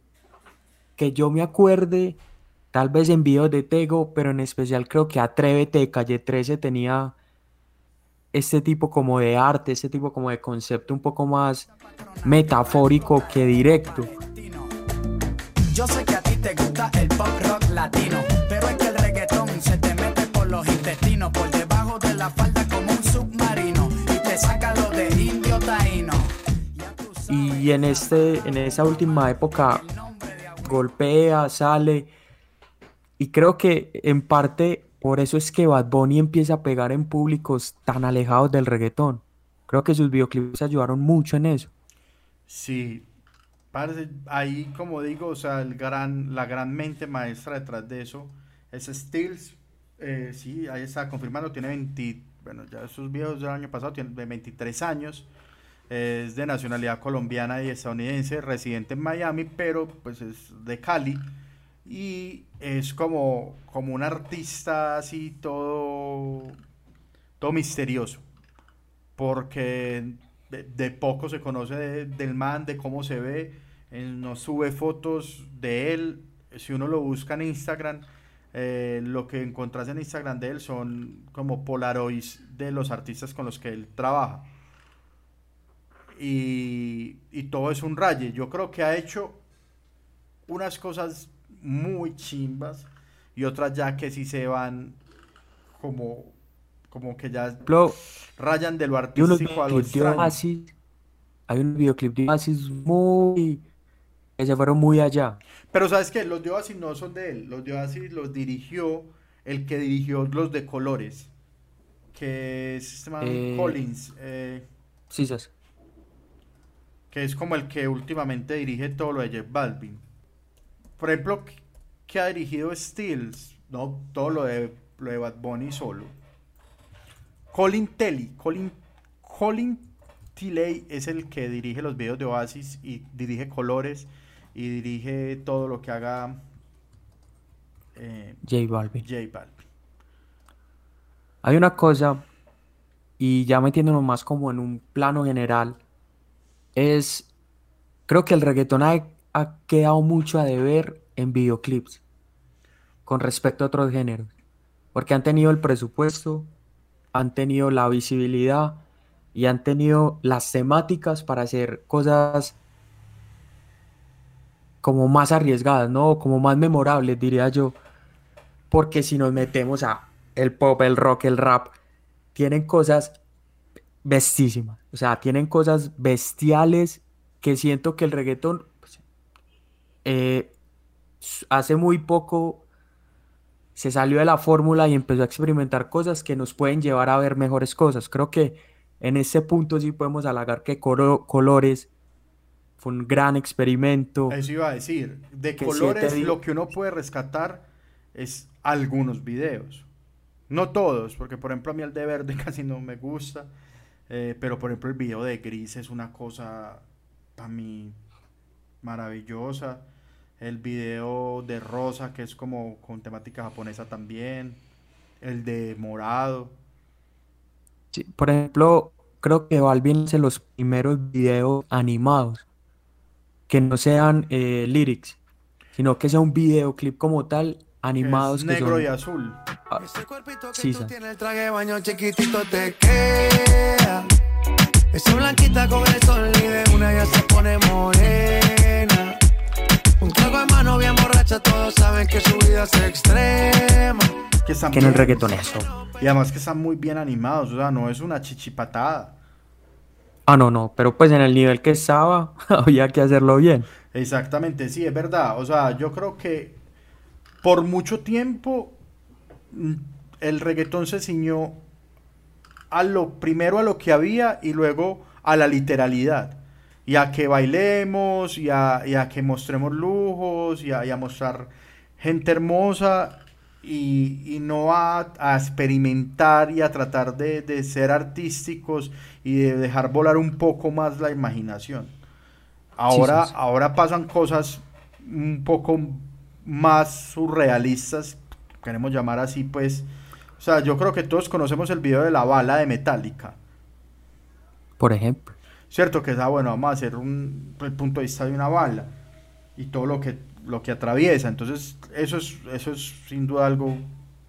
que yo me acuerde, tal vez en videos de Tego, pero en especial creo que Atrévete de Calle 13 tenía este tipo como de arte, este tipo como de concepto un poco más metafórico que directo. Yo sé que a ti te gusta el pop rock latino, pero es que el reggaetón se te mete por los intestinos, por debajo de la falda como un submarino y te saca lo de indio taíno. Y en este, en esa última época golpea, sale. Y creo que en parte por eso es que Bad Bunny empieza a pegar en públicos tan alejados del reggaetón. Creo que sus videoclips ayudaron mucho en eso. Sí, ahí como digo, o sea, el gran, la gran mente maestra detrás de eso es Stills. eh, sí, ahí está confirmando, tiene 20, bueno, ya esos videos del año pasado, tiene 23 años. Es de nacionalidad colombiana y estadounidense, residente en Miami, pero pues es de Cali. Y es como, como un artista así todo, todo misterioso porque de, poco se conoce de- del man, de cómo se ve, él no sube fotos de él, si uno lo busca en Instagram, eh, lo que encontrás en Instagram de él son como polaroids de los artistas con los que él trabaja. Y, y todo es un raye. Yo creo que ha hecho unas cosas muy chimbas y otras ya que sí se van como, como que ya ejemplo, rayan de lo artístico a lo extraño. Oasis, hay un videoclip de Oasis muy... que se fueron muy allá. Pero sabes que los de Oasis no son de él, los de Oasis los dirigió el que dirigió los de colores, que es este man Eh, Collins, eh, Sí, Sas. que es como el que últimamente dirige todo lo de J Balvin. Por ejemplo, ¿qué- ¿qué ha dirigido Stills? No, todo lo de, lo de Bad Bunny solo. Colin Telly, Colin, Colin Tilley es el que dirige los videos de Oasis y dirige colores y dirige todo lo que haga eh, J Balvin. J Balvin. Hay una cosa, y ya metiéndonos más como en un plano general, es, creo que el reggaetón ha, ha quedado mucho a deber en videoclips con respecto a otros géneros, porque han tenido el presupuesto, han tenido la visibilidad y han tenido las temáticas para hacer cosas como más arriesgadas, ¿no? Como más memorables, diría yo. Porque si nos metemos a el pop, el rock, el rap, tienen cosas bestísimas. O sea, tienen cosas bestiales que siento que el reggaetón pues, eh, hace muy poco se salió de la fórmula y empezó a experimentar cosas que nos pueden llevar a ver mejores cosas. Creo que en ese punto sí podemos halagar que Coro- Colores fue un gran experimento. Eso iba a decir. De colores, siete lo que uno puede rescatar es algunos videos. No todos, porque por ejemplo a mí el de verde casi no me gusta. eh, pero por ejemplo el video de gris es una cosa para mí maravillosa. El video de rosa, que es como con temática japonesa también. El de morado. Sí, por ejemplo, creo que Balvin hace los primeros videos animados que no sean eh, lyrics, sino que sea un videoclip como tal, que animados es que negro son y azul. ah, sí, sa- Tiene el traje de baño chiquitito te queda. Esa blanquita con el sol y de una ya se pone morena. Un trago de mano bien borracha, todos saben que su vida es extrema. Que, están que en el reggaetón eso. Y además que están muy bien animados, o sea, no es una chichipatada. Ah, no, no, pero pues en el nivel que estaba había que hacerlo bien. Exactamente, sí, es verdad. O sea, yo creo que por mucho tiempo mm, el reggaetón se ciñó a lo primero a lo que había y luego a la literalidad. Y a que bailemos, y a, y a que mostremos lujos, y a, y a mostrar gente hermosa, y, y no a, a experimentar y a tratar de, de ser artísticos y de dejar volar un poco más la imaginación. Ahora, sí, sí. ahora pasan cosas un poco más surrealistas, queremos llamar así, pues. O sea, yo creo que todos conocemos el video de la bala de Metallica, Por ejemplo. ¿Cierto? Que es, ah, bueno, vamos a hacer un, el punto de vista de una bala y todo lo que, lo que atraviesa. Entonces, eso es, eso es sin duda algo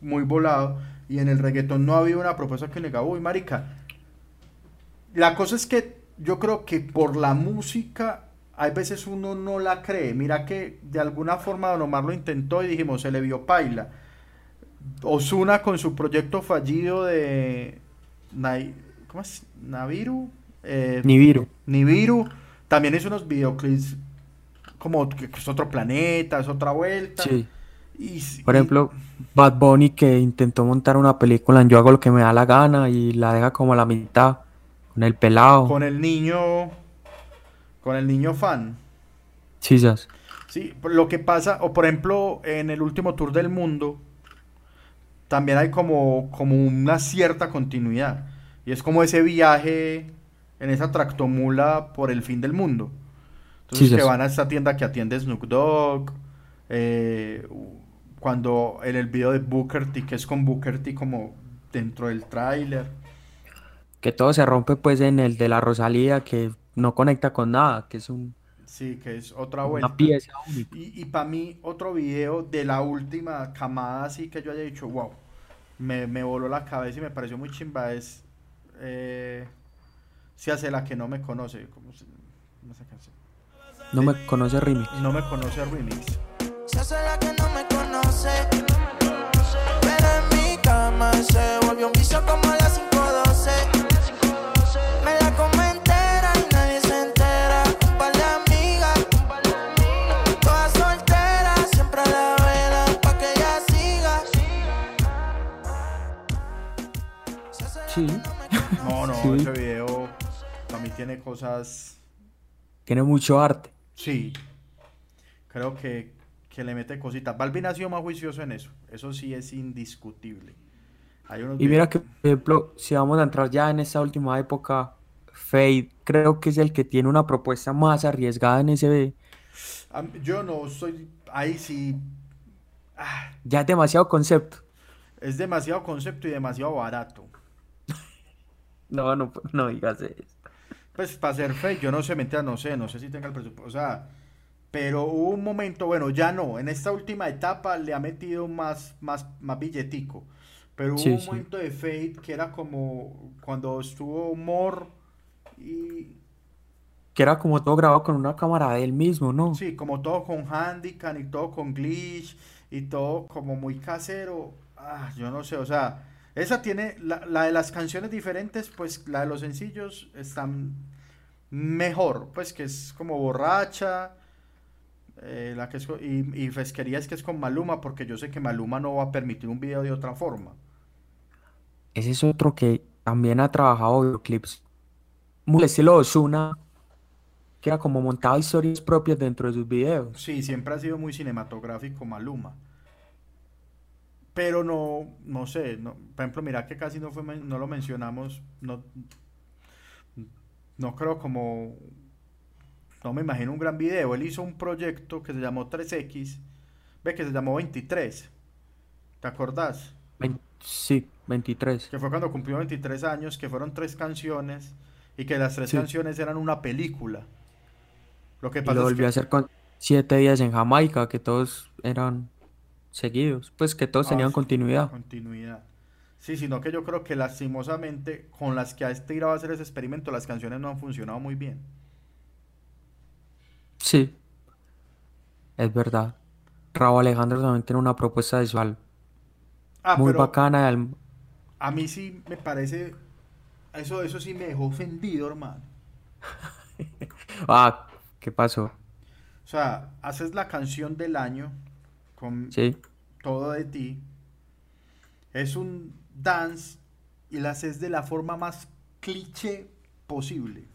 muy volado. Y en el reggaetón no había una propuesta que diga, uy, marica. La cosa es que yo creo que por la música hay veces uno no la cree. Mira que de alguna forma Don Omar lo intentó y dijimos, se le vio paila. Osuna con su proyecto fallido de ¿cómo es? Naviru. Eh, Nibiru. Nibiru. También hizo unos videoclips como que es otro planeta, es otra vuelta. Sí. Y, Por ejemplo, Bad Bunny que intentó montar una película en Yo hago lo que me da la gana y la deja como a la mitad con el pelado. con el niño con el niño fan. Chisas. Sí, lo que pasa, o por ejemplo, en el último tour del mundo, también hay como, como una cierta continuidad. Y es como ese viaje en esa tractomula por el fin del mundo. Entonces Sí, que van a esta tienda que atiende Snoop Dogg. eh, cuando en el video de Booker T, que es con Booker T como dentro del tráiler. Que todo se rompe pues en el de la Rosalía que no conecta con nada, que es un, Sí, que es otra una vuelta. pieza única. Y, y para mí, otro video de la última camada, así que yo haya dicho, wow, me, me voló la cabeza y me pareció muy chimba, es eh, Se hace la que no me conoce. ¿Cómo se llama esa canción? No me conoce remix. No me conoce remix. Se hace la que no me conoce. Pero en mi cama se volvió un vicio como a las 5.12. Me la como entera y nadie se entera. Un par de amigas, todas solteras, siempre a la vela pa' que ella siga. Sí. No, no, Sí. ese video tiene cosas. Tiene mucho arte. Sí. Creo que, que le mete cositas. Balvin ha sido más juicioso en eso. Eso sí es indiscutible. Hay unos Y mira que, por ejemplo, si vamos a entrar ya en esta última época, Fade creo que es el que tiene una propuesta más arriesgada en ese... Yo no soy. Ahí sí. Ya es demasiado concepto. es demasiado concepto y demasiado barato. No, no, no digas eso. Pues para ser fake, yo no sé, mentira, no sé, no sé si tenga el presupuesto, o sea, pero hubo un momento, bueno, ya no, en esta última etapa le ha metido más, más, más billetico, pero hubo Sí, un sí. momento de Fate que era como cuando estuvo Humor y Que era como todo grabado con una cámara de él mismo, ¿no? sí, como todo con Handicam y todo con Glitch y todo como muy casero, ah, yo no sé, o sea, esa tiene, la, la de las canciones diferentes, pues la de los sencillos están mejor, pues que es como borracha, eh, la que es y, y Fesquería es que es con Maluma, porque yo sé que Maluma no va a permitir un video de otra forma. Ese es otro que también ha trabajado videoclips. Muy estilo Ozuna, que era como montaba historias propias dentro de sus videos. Sí, siempre ha sido muy cinematográfico Maluma. Pero no, no sé, no, por ejemplo, mira que casi no fue, no lo mencionamos, no, no creo como, no me imagino un gran video. Él hizo un proyecto que se llamó 3X, ve que se llamó 23, ¿te acordás? Sí, 23. Que fue cuando cumplió 23 años, que fueron tres canciones y que las tres Sí. canciones eran una película. Lo que Y pasa lo es volvió que a hacer con siete días en Jamaica, que todos eran seguidos, pues que todos Ah, tenían sí, continuidad. Continuidad. Sí, sino que yo creo que lastimosamente con las que ha tirado a hacer ese experimento, las canciones no han funcionado muy bien. Sí, es verdad. Raúl Alejandro también tiene una propuesta visual Ah, muy bacana. a mí sí me parece, eso, eso sí me dejó ofendido, hermano. Ah, ¿qué pasó? O sea, haces la canción del año con Sí. todo de ti. Es un dance y la haces de la forma más cliché posible.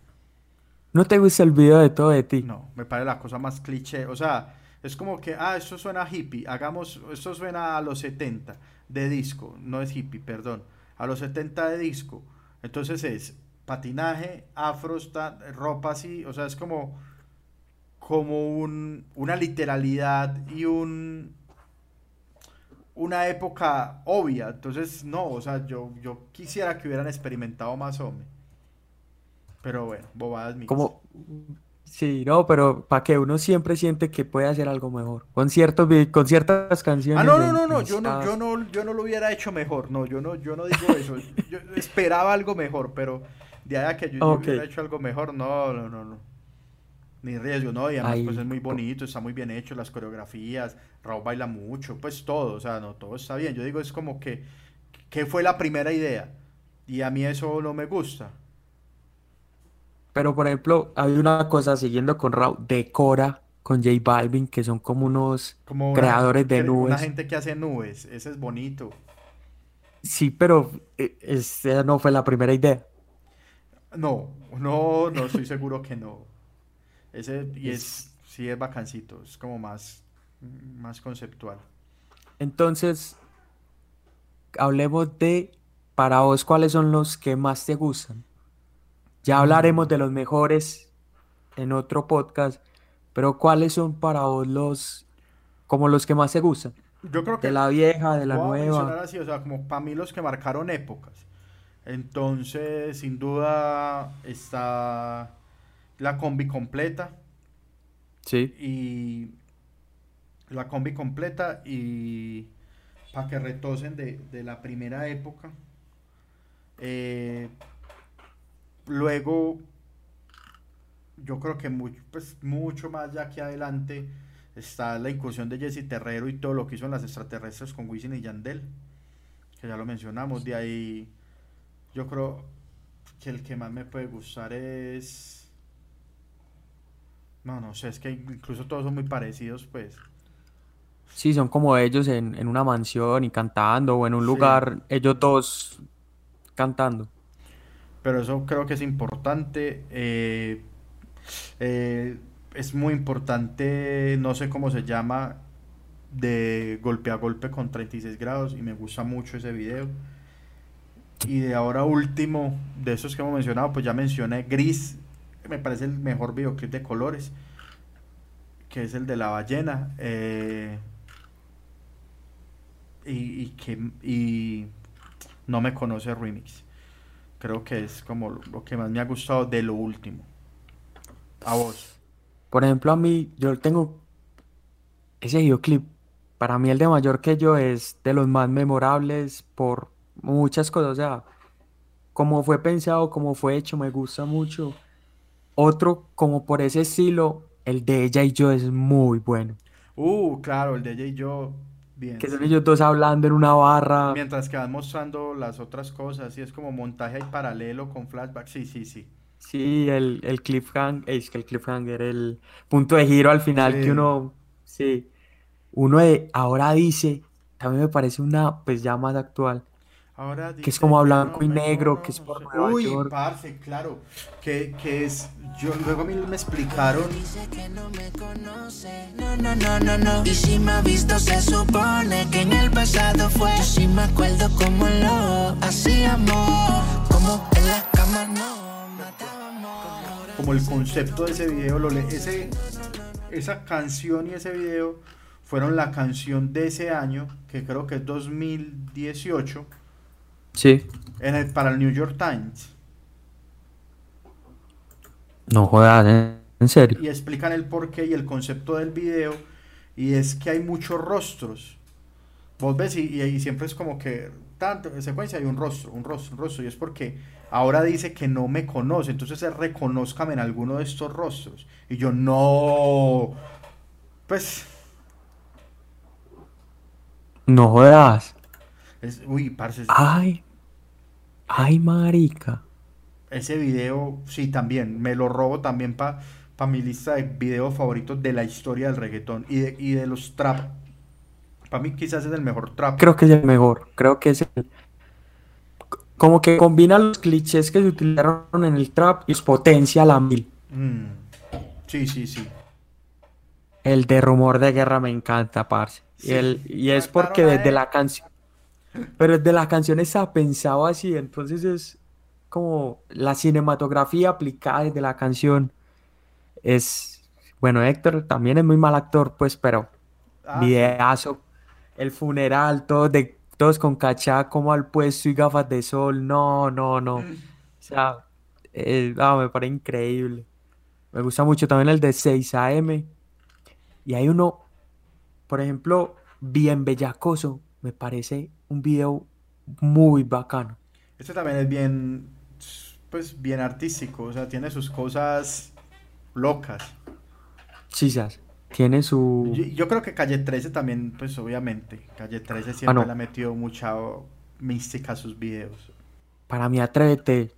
¿No te gusta el video de todo de ti? No, me parece la cosa más cliché. O sea, es como que, ah, esto suena hippie, hagamos, esto suena a los 70 de disco, no es hippie, perdón, a los 70 de disco. Entonces es patinaje, afros, ropa así, o sea, es como, como un, una literalidad y un, una época obvia. Entonces, no, o sea, yo, yo quisiera que hubieran experimentado más hombre. Pero bueno, bobadas mías. Como, sí, no, pero para que uno siempre siente que puede hacer algo mejor. Con ciertos con ciertas canciones Ah, no, no, no, no, yo no, yo no, yo no lo hubiera hecho mejor, no, yo no, yo no digo eso, yo esperaba algo mejor, pero de ahí a que yo, yo hubiera hecho algo mejor, no, no, no, no, ni riesgo, no, y además Ahí, pues es muy bonito, está muy bien hecho, las coreografías, Raúl baila mucho, pues todo, o sea, no, todo está bien, yo digo, es como que, que fue la primera idea, y a mí eso no me gusta, Pero por ejemplo, hay una cosa siguiendo con Raúl, Decora con J Balvin, que son como unos como una, creadores de cre- una nubes. gente que hace nubes, ese es bonito, Sí, pero eh, esa no fue la primera idea. No, no, no estoy seguro que no. Ese, y es, sí es bacancito, es como más, más conceptual. Entonces, hablemos de, para vos, ¿cuáles son los que más te gustan? Ya hablaremos de los mejores en otro podcast, pero ¿cuáles son para vos los, como los que más te gustan? Yo creo que De la vieja, de la voy a nueva. así, o sea, como para mí los que marcaron épocas. Entonces, sin duda está la combi completa Sí. y la combi completa y para que retosen de, de la primera época. Eh, luego, yo creo que mucho, pues, mucho más ya aquí adelante está la incursión de Jesse Terrero y todo lo que hizo en las extraterrestres con Wisin y Yandel, que ya lo mencionamos. De ahí, yo creo que el que más me puede gustar es. No, no sé, es que incluso todos son muy parecidos, pues. Sí, son como ellos en, en una mansión y cantando, o en un Sí. lugar, ellos dos cantando. Pero eso creo que es importante. eh, eh, es muy importante, no sé cómo se llama, de golpe a golpe con 36 grados y me gusta mucho ese video. Y de ahora último, de esos que hemos mencionado, pues ya mencioné Gris, me parece el mejor videoclip de colores, que es el de la ballena. eh, y, que y no me conoce remix. Creo que es como lo, lo que más me ha gustado de lo último. A vos. Por ejemplo, a mí, yo tengo ese videoclip. Para mí, el de Mayor que yo es de los más memorables por muchas cosas. O sea, como fue pensado, como fue hecho, me gusta mucho. Otro, como por ese estilo, el de ella y yo es muy bueno. Uh, claro, el de ella y yo. Bien. Que son ellos dos hablando en una barra. Mientras que van mostrando las otras cosas, y es como montaje ahí paralelo con flashback. Sí, sí, sí. Sí, el, el cliffhanger, es que el cliffhanger, el punto de giro al final Sí. que uno, sí, uno de, ahora dice, también me parece una, pues ya más actual, Ahora que es como a blanco no y negro, que es por Nueva Uy, York. parce, claro. Que, que es. Yo, luego a mí me explicaron. No, no, no, no, no. Y si me ha visto, se supone que en el pasado fue. Yo sí me acuerdo cómo lo hacíamos. Como en la cama no matábamos. como el concepto de ese video, lo le- ese, esa canción y ese video fueron la canción de ese año, que creo que es 2018, Sí, en el- para el New York Times. no jodas, ¿eh? en serio. Y explican el porqué y el concepto del video, y es que hay muchos rostros. Vos ves y, y, y siempre es como que, tanto, en secuencia hay un rostro, un rostro, un rostro, y es porque ahora dice que no me conoce, entonces es reconózcame en alguno de estos rostros. Y yo, no, pues... No jodas. Es, uy, parce, Ay, ay, marica. ese video, sí, también, me lo robo también para mi lista de videos favoritos de la historia del reggaetón y de, y de los trap. Para mí quizás es el mejor trap. Creo que es el mejor, creo que es el... Como que combina los clichés que se utilizaron en el trap y los potencia a la mil. Mm, sí, sí, sí. El de rumor de guerra me encanta, parce. Y, el, y es porque desde la canción. Pero desde la canción está pensado así, entonces es como la cinematografía aplicada desde la canción. Es. Bueno, Héctor también es muy mal actor, pues, pero. Ah, Videazo. El funeral, todos, de, todos con cachá como al puesto y gafas de sol. No, no, no. O sea, eh, ah, me parece increíble. Me gusta mucho también el de 6 AM. Y hay uno, por ejemplo, bien bellacoso. Me parece un video muy bacano. Este también es bien, pues, bien artístico, o sea, tiene sus cosas locas. Chisas. Tiene su. Yo, yo creo que Calle 13 también, pues, obviamente, Calle 13 siempre Ah, no. le ha metido mucha mística a sus videos. Para mí, Atrévete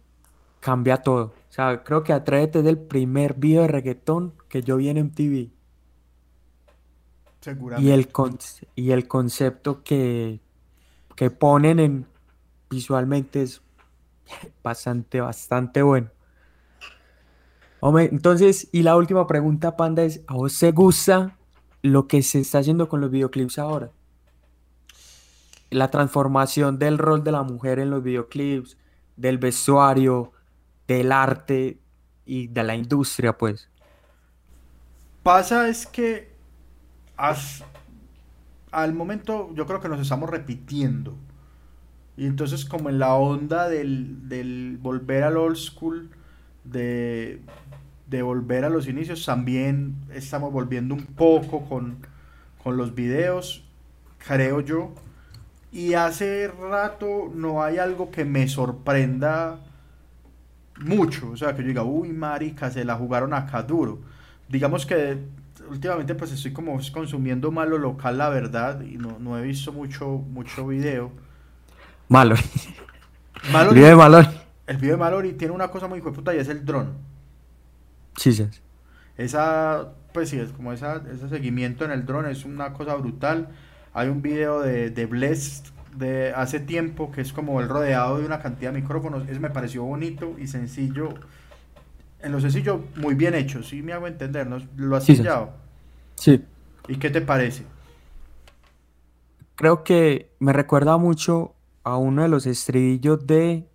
cambia todo. O sea, creo que Atrévete es el primer video de reggaetón que yo vi en MTV. Seguramente. Y el, con- y el concepto que, que ponen en visualmente es bastante, bastante bueno. Hombre, entonces, y la última pregunta, Panda, es, ¿a vos te gusta lo que se está haciendo con los videoclips ahora? La transformación del rol de la mujer en los videoclips, del vestuario, del arte y de la industria, pues. Pasa es que as- al momento yo creo que nos estamos repitiendo. Y entonces como en la onda del, volver al old school, de, de volver a los inicios, también estamos volviendo un poco con, con los videos, creo yo. Y hace rato no hay algo que me sorprenda mucho. O sea, que yo diga, uy, marica, se la jugaron acá duro. Digamos que últimamente pues estoy como consumiendo más lo local, la verdad, y no, no he visto mucho, mucho video. Mallory- El video de Mallory. El video de Mallory tiene una cosa muy puta y es el dron. Chisas. Esa, pues sí, es como esa, ese seguimiento en el dron es una cosa brutal. Hay un video de, de Blessed de hace tiempo que es como el rodeado de una cantidad de micrófonos. Eso me pareció bonito y sencillo. En lo sencillo, muy bien hecho, sí me hago entender, ¿no? Lo has Sí, sí. Sí. ¿Y qué te parece? Creo que me recuerda mucho a uno de los estribillos de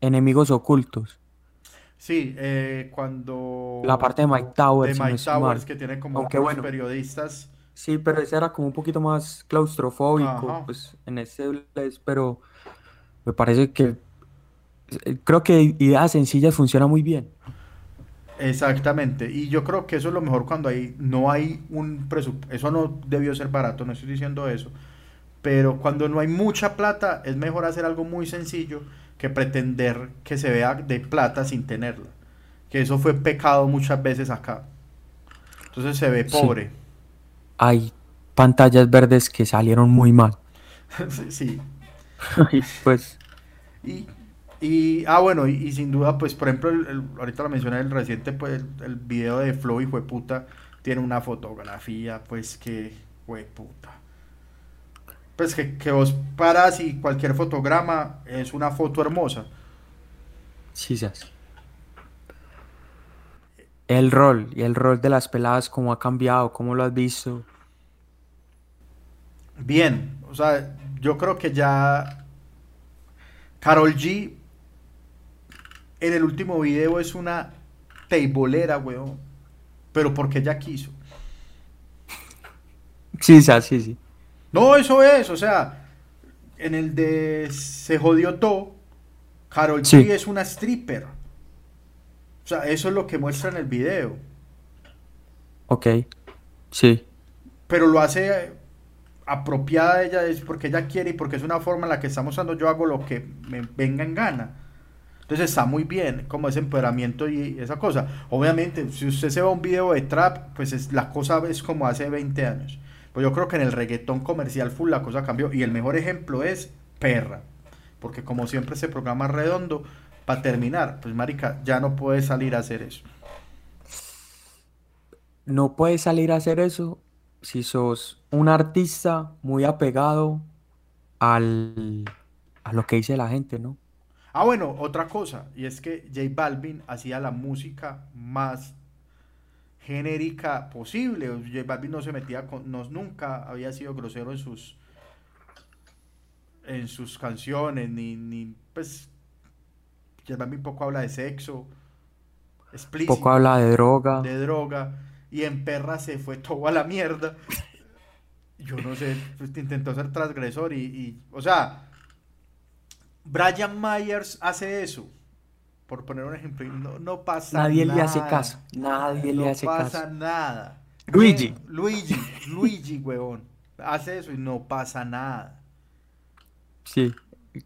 Enemigos Ocultos. Sí, eh, cuando... La parte de Mike Towers, De si no Mike mal. Towers, que tiene como Aunque unos bueno. periodistas Sí, pero ese era como un poquito más claustrofóbico, Ajá. pues en ese pero me parece que eh, creo que ideas sencillas funciona muy bien. Exactamente, y yo creo que eso es lo mejor cuando hay, no hay un presupuesto, eso no debió ser barato, no estoy diciendo eso, pero cuando no hay mucha plata es mejor hacer algo muy sencillo que pretender que se vea de plata sin tenerla, que eso fue pecado muchas veces acá, entonces se ve Sí. pobre, Hay pantallas verdes que salieron muy mal. Sí, pues Y, y, ah, bueno, y, y sin duda, pues, por ejemplo, el, el- ahorita lo mencioné, el reciente, pues, el, el video de Flow, hijo de puta, tiene una fotografía, pues, que, fue puta. Pues, que, que vos paras y cualquier fotograma es una foto hermosa. sí, sí. sí. El rol y el rol de las peladas, cómo ha cambiado, cómo lo has visto. Bien, o sea, yo creo que ya Carol G en el último video es una teibolera, weón, pero porque ella quiso. Sí, sí, sí. No, eso es, o sea, en el de Se jodió todo, Carol G Sí. es una stripper. O sea, eso es lo que muestra en el video. Ok. Sí. Pero lo hace apropiada de ella, es porque ella quiere y porque es una forma en la que está mostrando yo hago lo que me venga en gana. Entonces está muy bien, como ese empoderamiento y esa cosa. Obviamente, si usted se a un video de trap, pues es, la cosa es como hace 20 años. Pues yo creo que en el reggaetón comercial full la cosa cambió. Y el mejor ejemplo es Perra. Porque como siempre ese programa redondo, para terminar, pues marica, ya no puede salir a hacer eso. No puedes salir a hacer eso si sos un artista muy apegado al, a lo que dice la gente, ¿no? Ah, bueno, otra cosa, y es que J Balvin hacía la música más genérica posible. J Balvin no se metía con, no, nunca había sido grosero en sus en sus canciones, ni, ni pues J Balvin poco habla de sexo, explícito, Poco habla de droga. de droga, y en Perra se fue todo a la mierda. Yo no sé, pues, intentó ser transgresor y, y, o sea, Brian Myers hace eso, por poner un ejemplo, y no, no pasa Nadie nada. le hace caso. Nadie le no hace pasa caso. nada. Luigi. Luigi, Luigi, huevón. Hace eso y no pasa nada. Sí.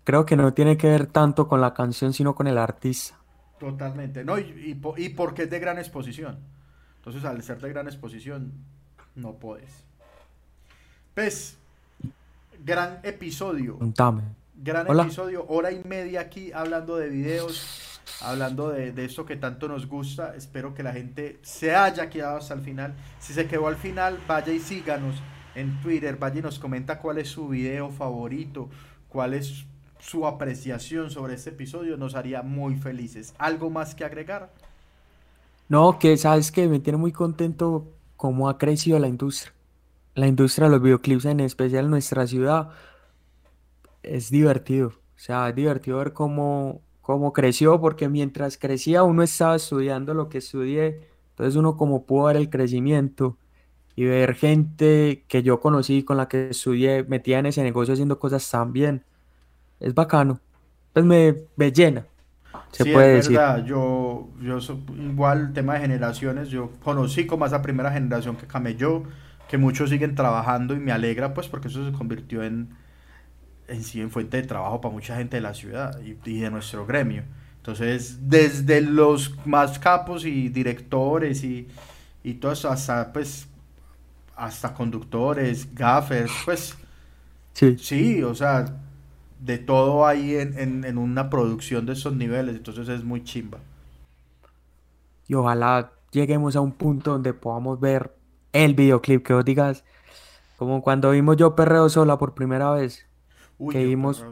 Creo que no tiene que ver tanto con la canción, sino con el artista. Totalmente. No, y, y, po- y porque es de gran exposición. Entonces, al ser de gran exposición, no puedes. Pues, gran episodio. Contame. Gran Hola. episodio, hora y media aquí hablando de videos, hablando de, de esto que tanto nos gusta. Espero que la gente se haya quedado hasta el final. Si se quedó al final, vaya y síganos en Twitter, vaya y nos comenta cuál es su video favorito, cuál es su apreciación sobre este episodio. Nos haría muy felices. ¿Algo más que agregar? No, que sabes que me tiene muy contento cómo ha crecido la industria. La industria de los videoclips, en especial en nuestra ciudad, es divertido. O sea, es divertido ver cómo, cómo creció, porque mientras crecía uno estaba estudiando lo que estudié, entonces uno como pudo ver el crecimiento y ver gente que yo conocí con la que estudié metida en ese negocio haciendo cosas tan bien, es bacano. Pues me, me llena, se Sí, puede es decir. Yo, yo igual, tema de generaciones, yo conocí como esa primera generación que camelló, que muchos siguen trabajando y me alegra pues porque eso se convirtió en, en sí en fuente de trabajo para mucha gente de la ciudad y, y de nuestro gremio. Entonces, desde los más capos y directores y, y todo eso, hasta pues hasta conductores, gaffers, pues Sí. Sí, o sea, de todo hay en, en, en una producción de esos niveles, entonces es muy chimba. Y ojalá lleguemos a un punto donde podamos ver el videoclip, que vos digas, como cuando vimos Yo Perreo Sola por primera vez, Uy, que vimos,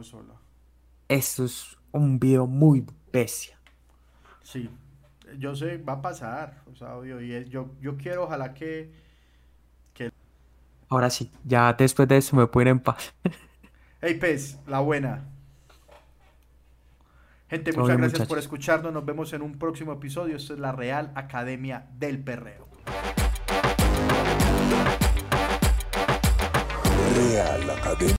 esto es un video muy bestia. Sí, yo sé, va a pasar, o sea, obvio, y es- yo, yo quiero, ojalá que, que... Ahora sí, ya después de eso me puedo ir en paz. Hey, pez, la buena. Gente, muchas gracias por escucharnos, nos vemos en un próximo episodio, esto es la Real Academia del Perreo. Real Academia.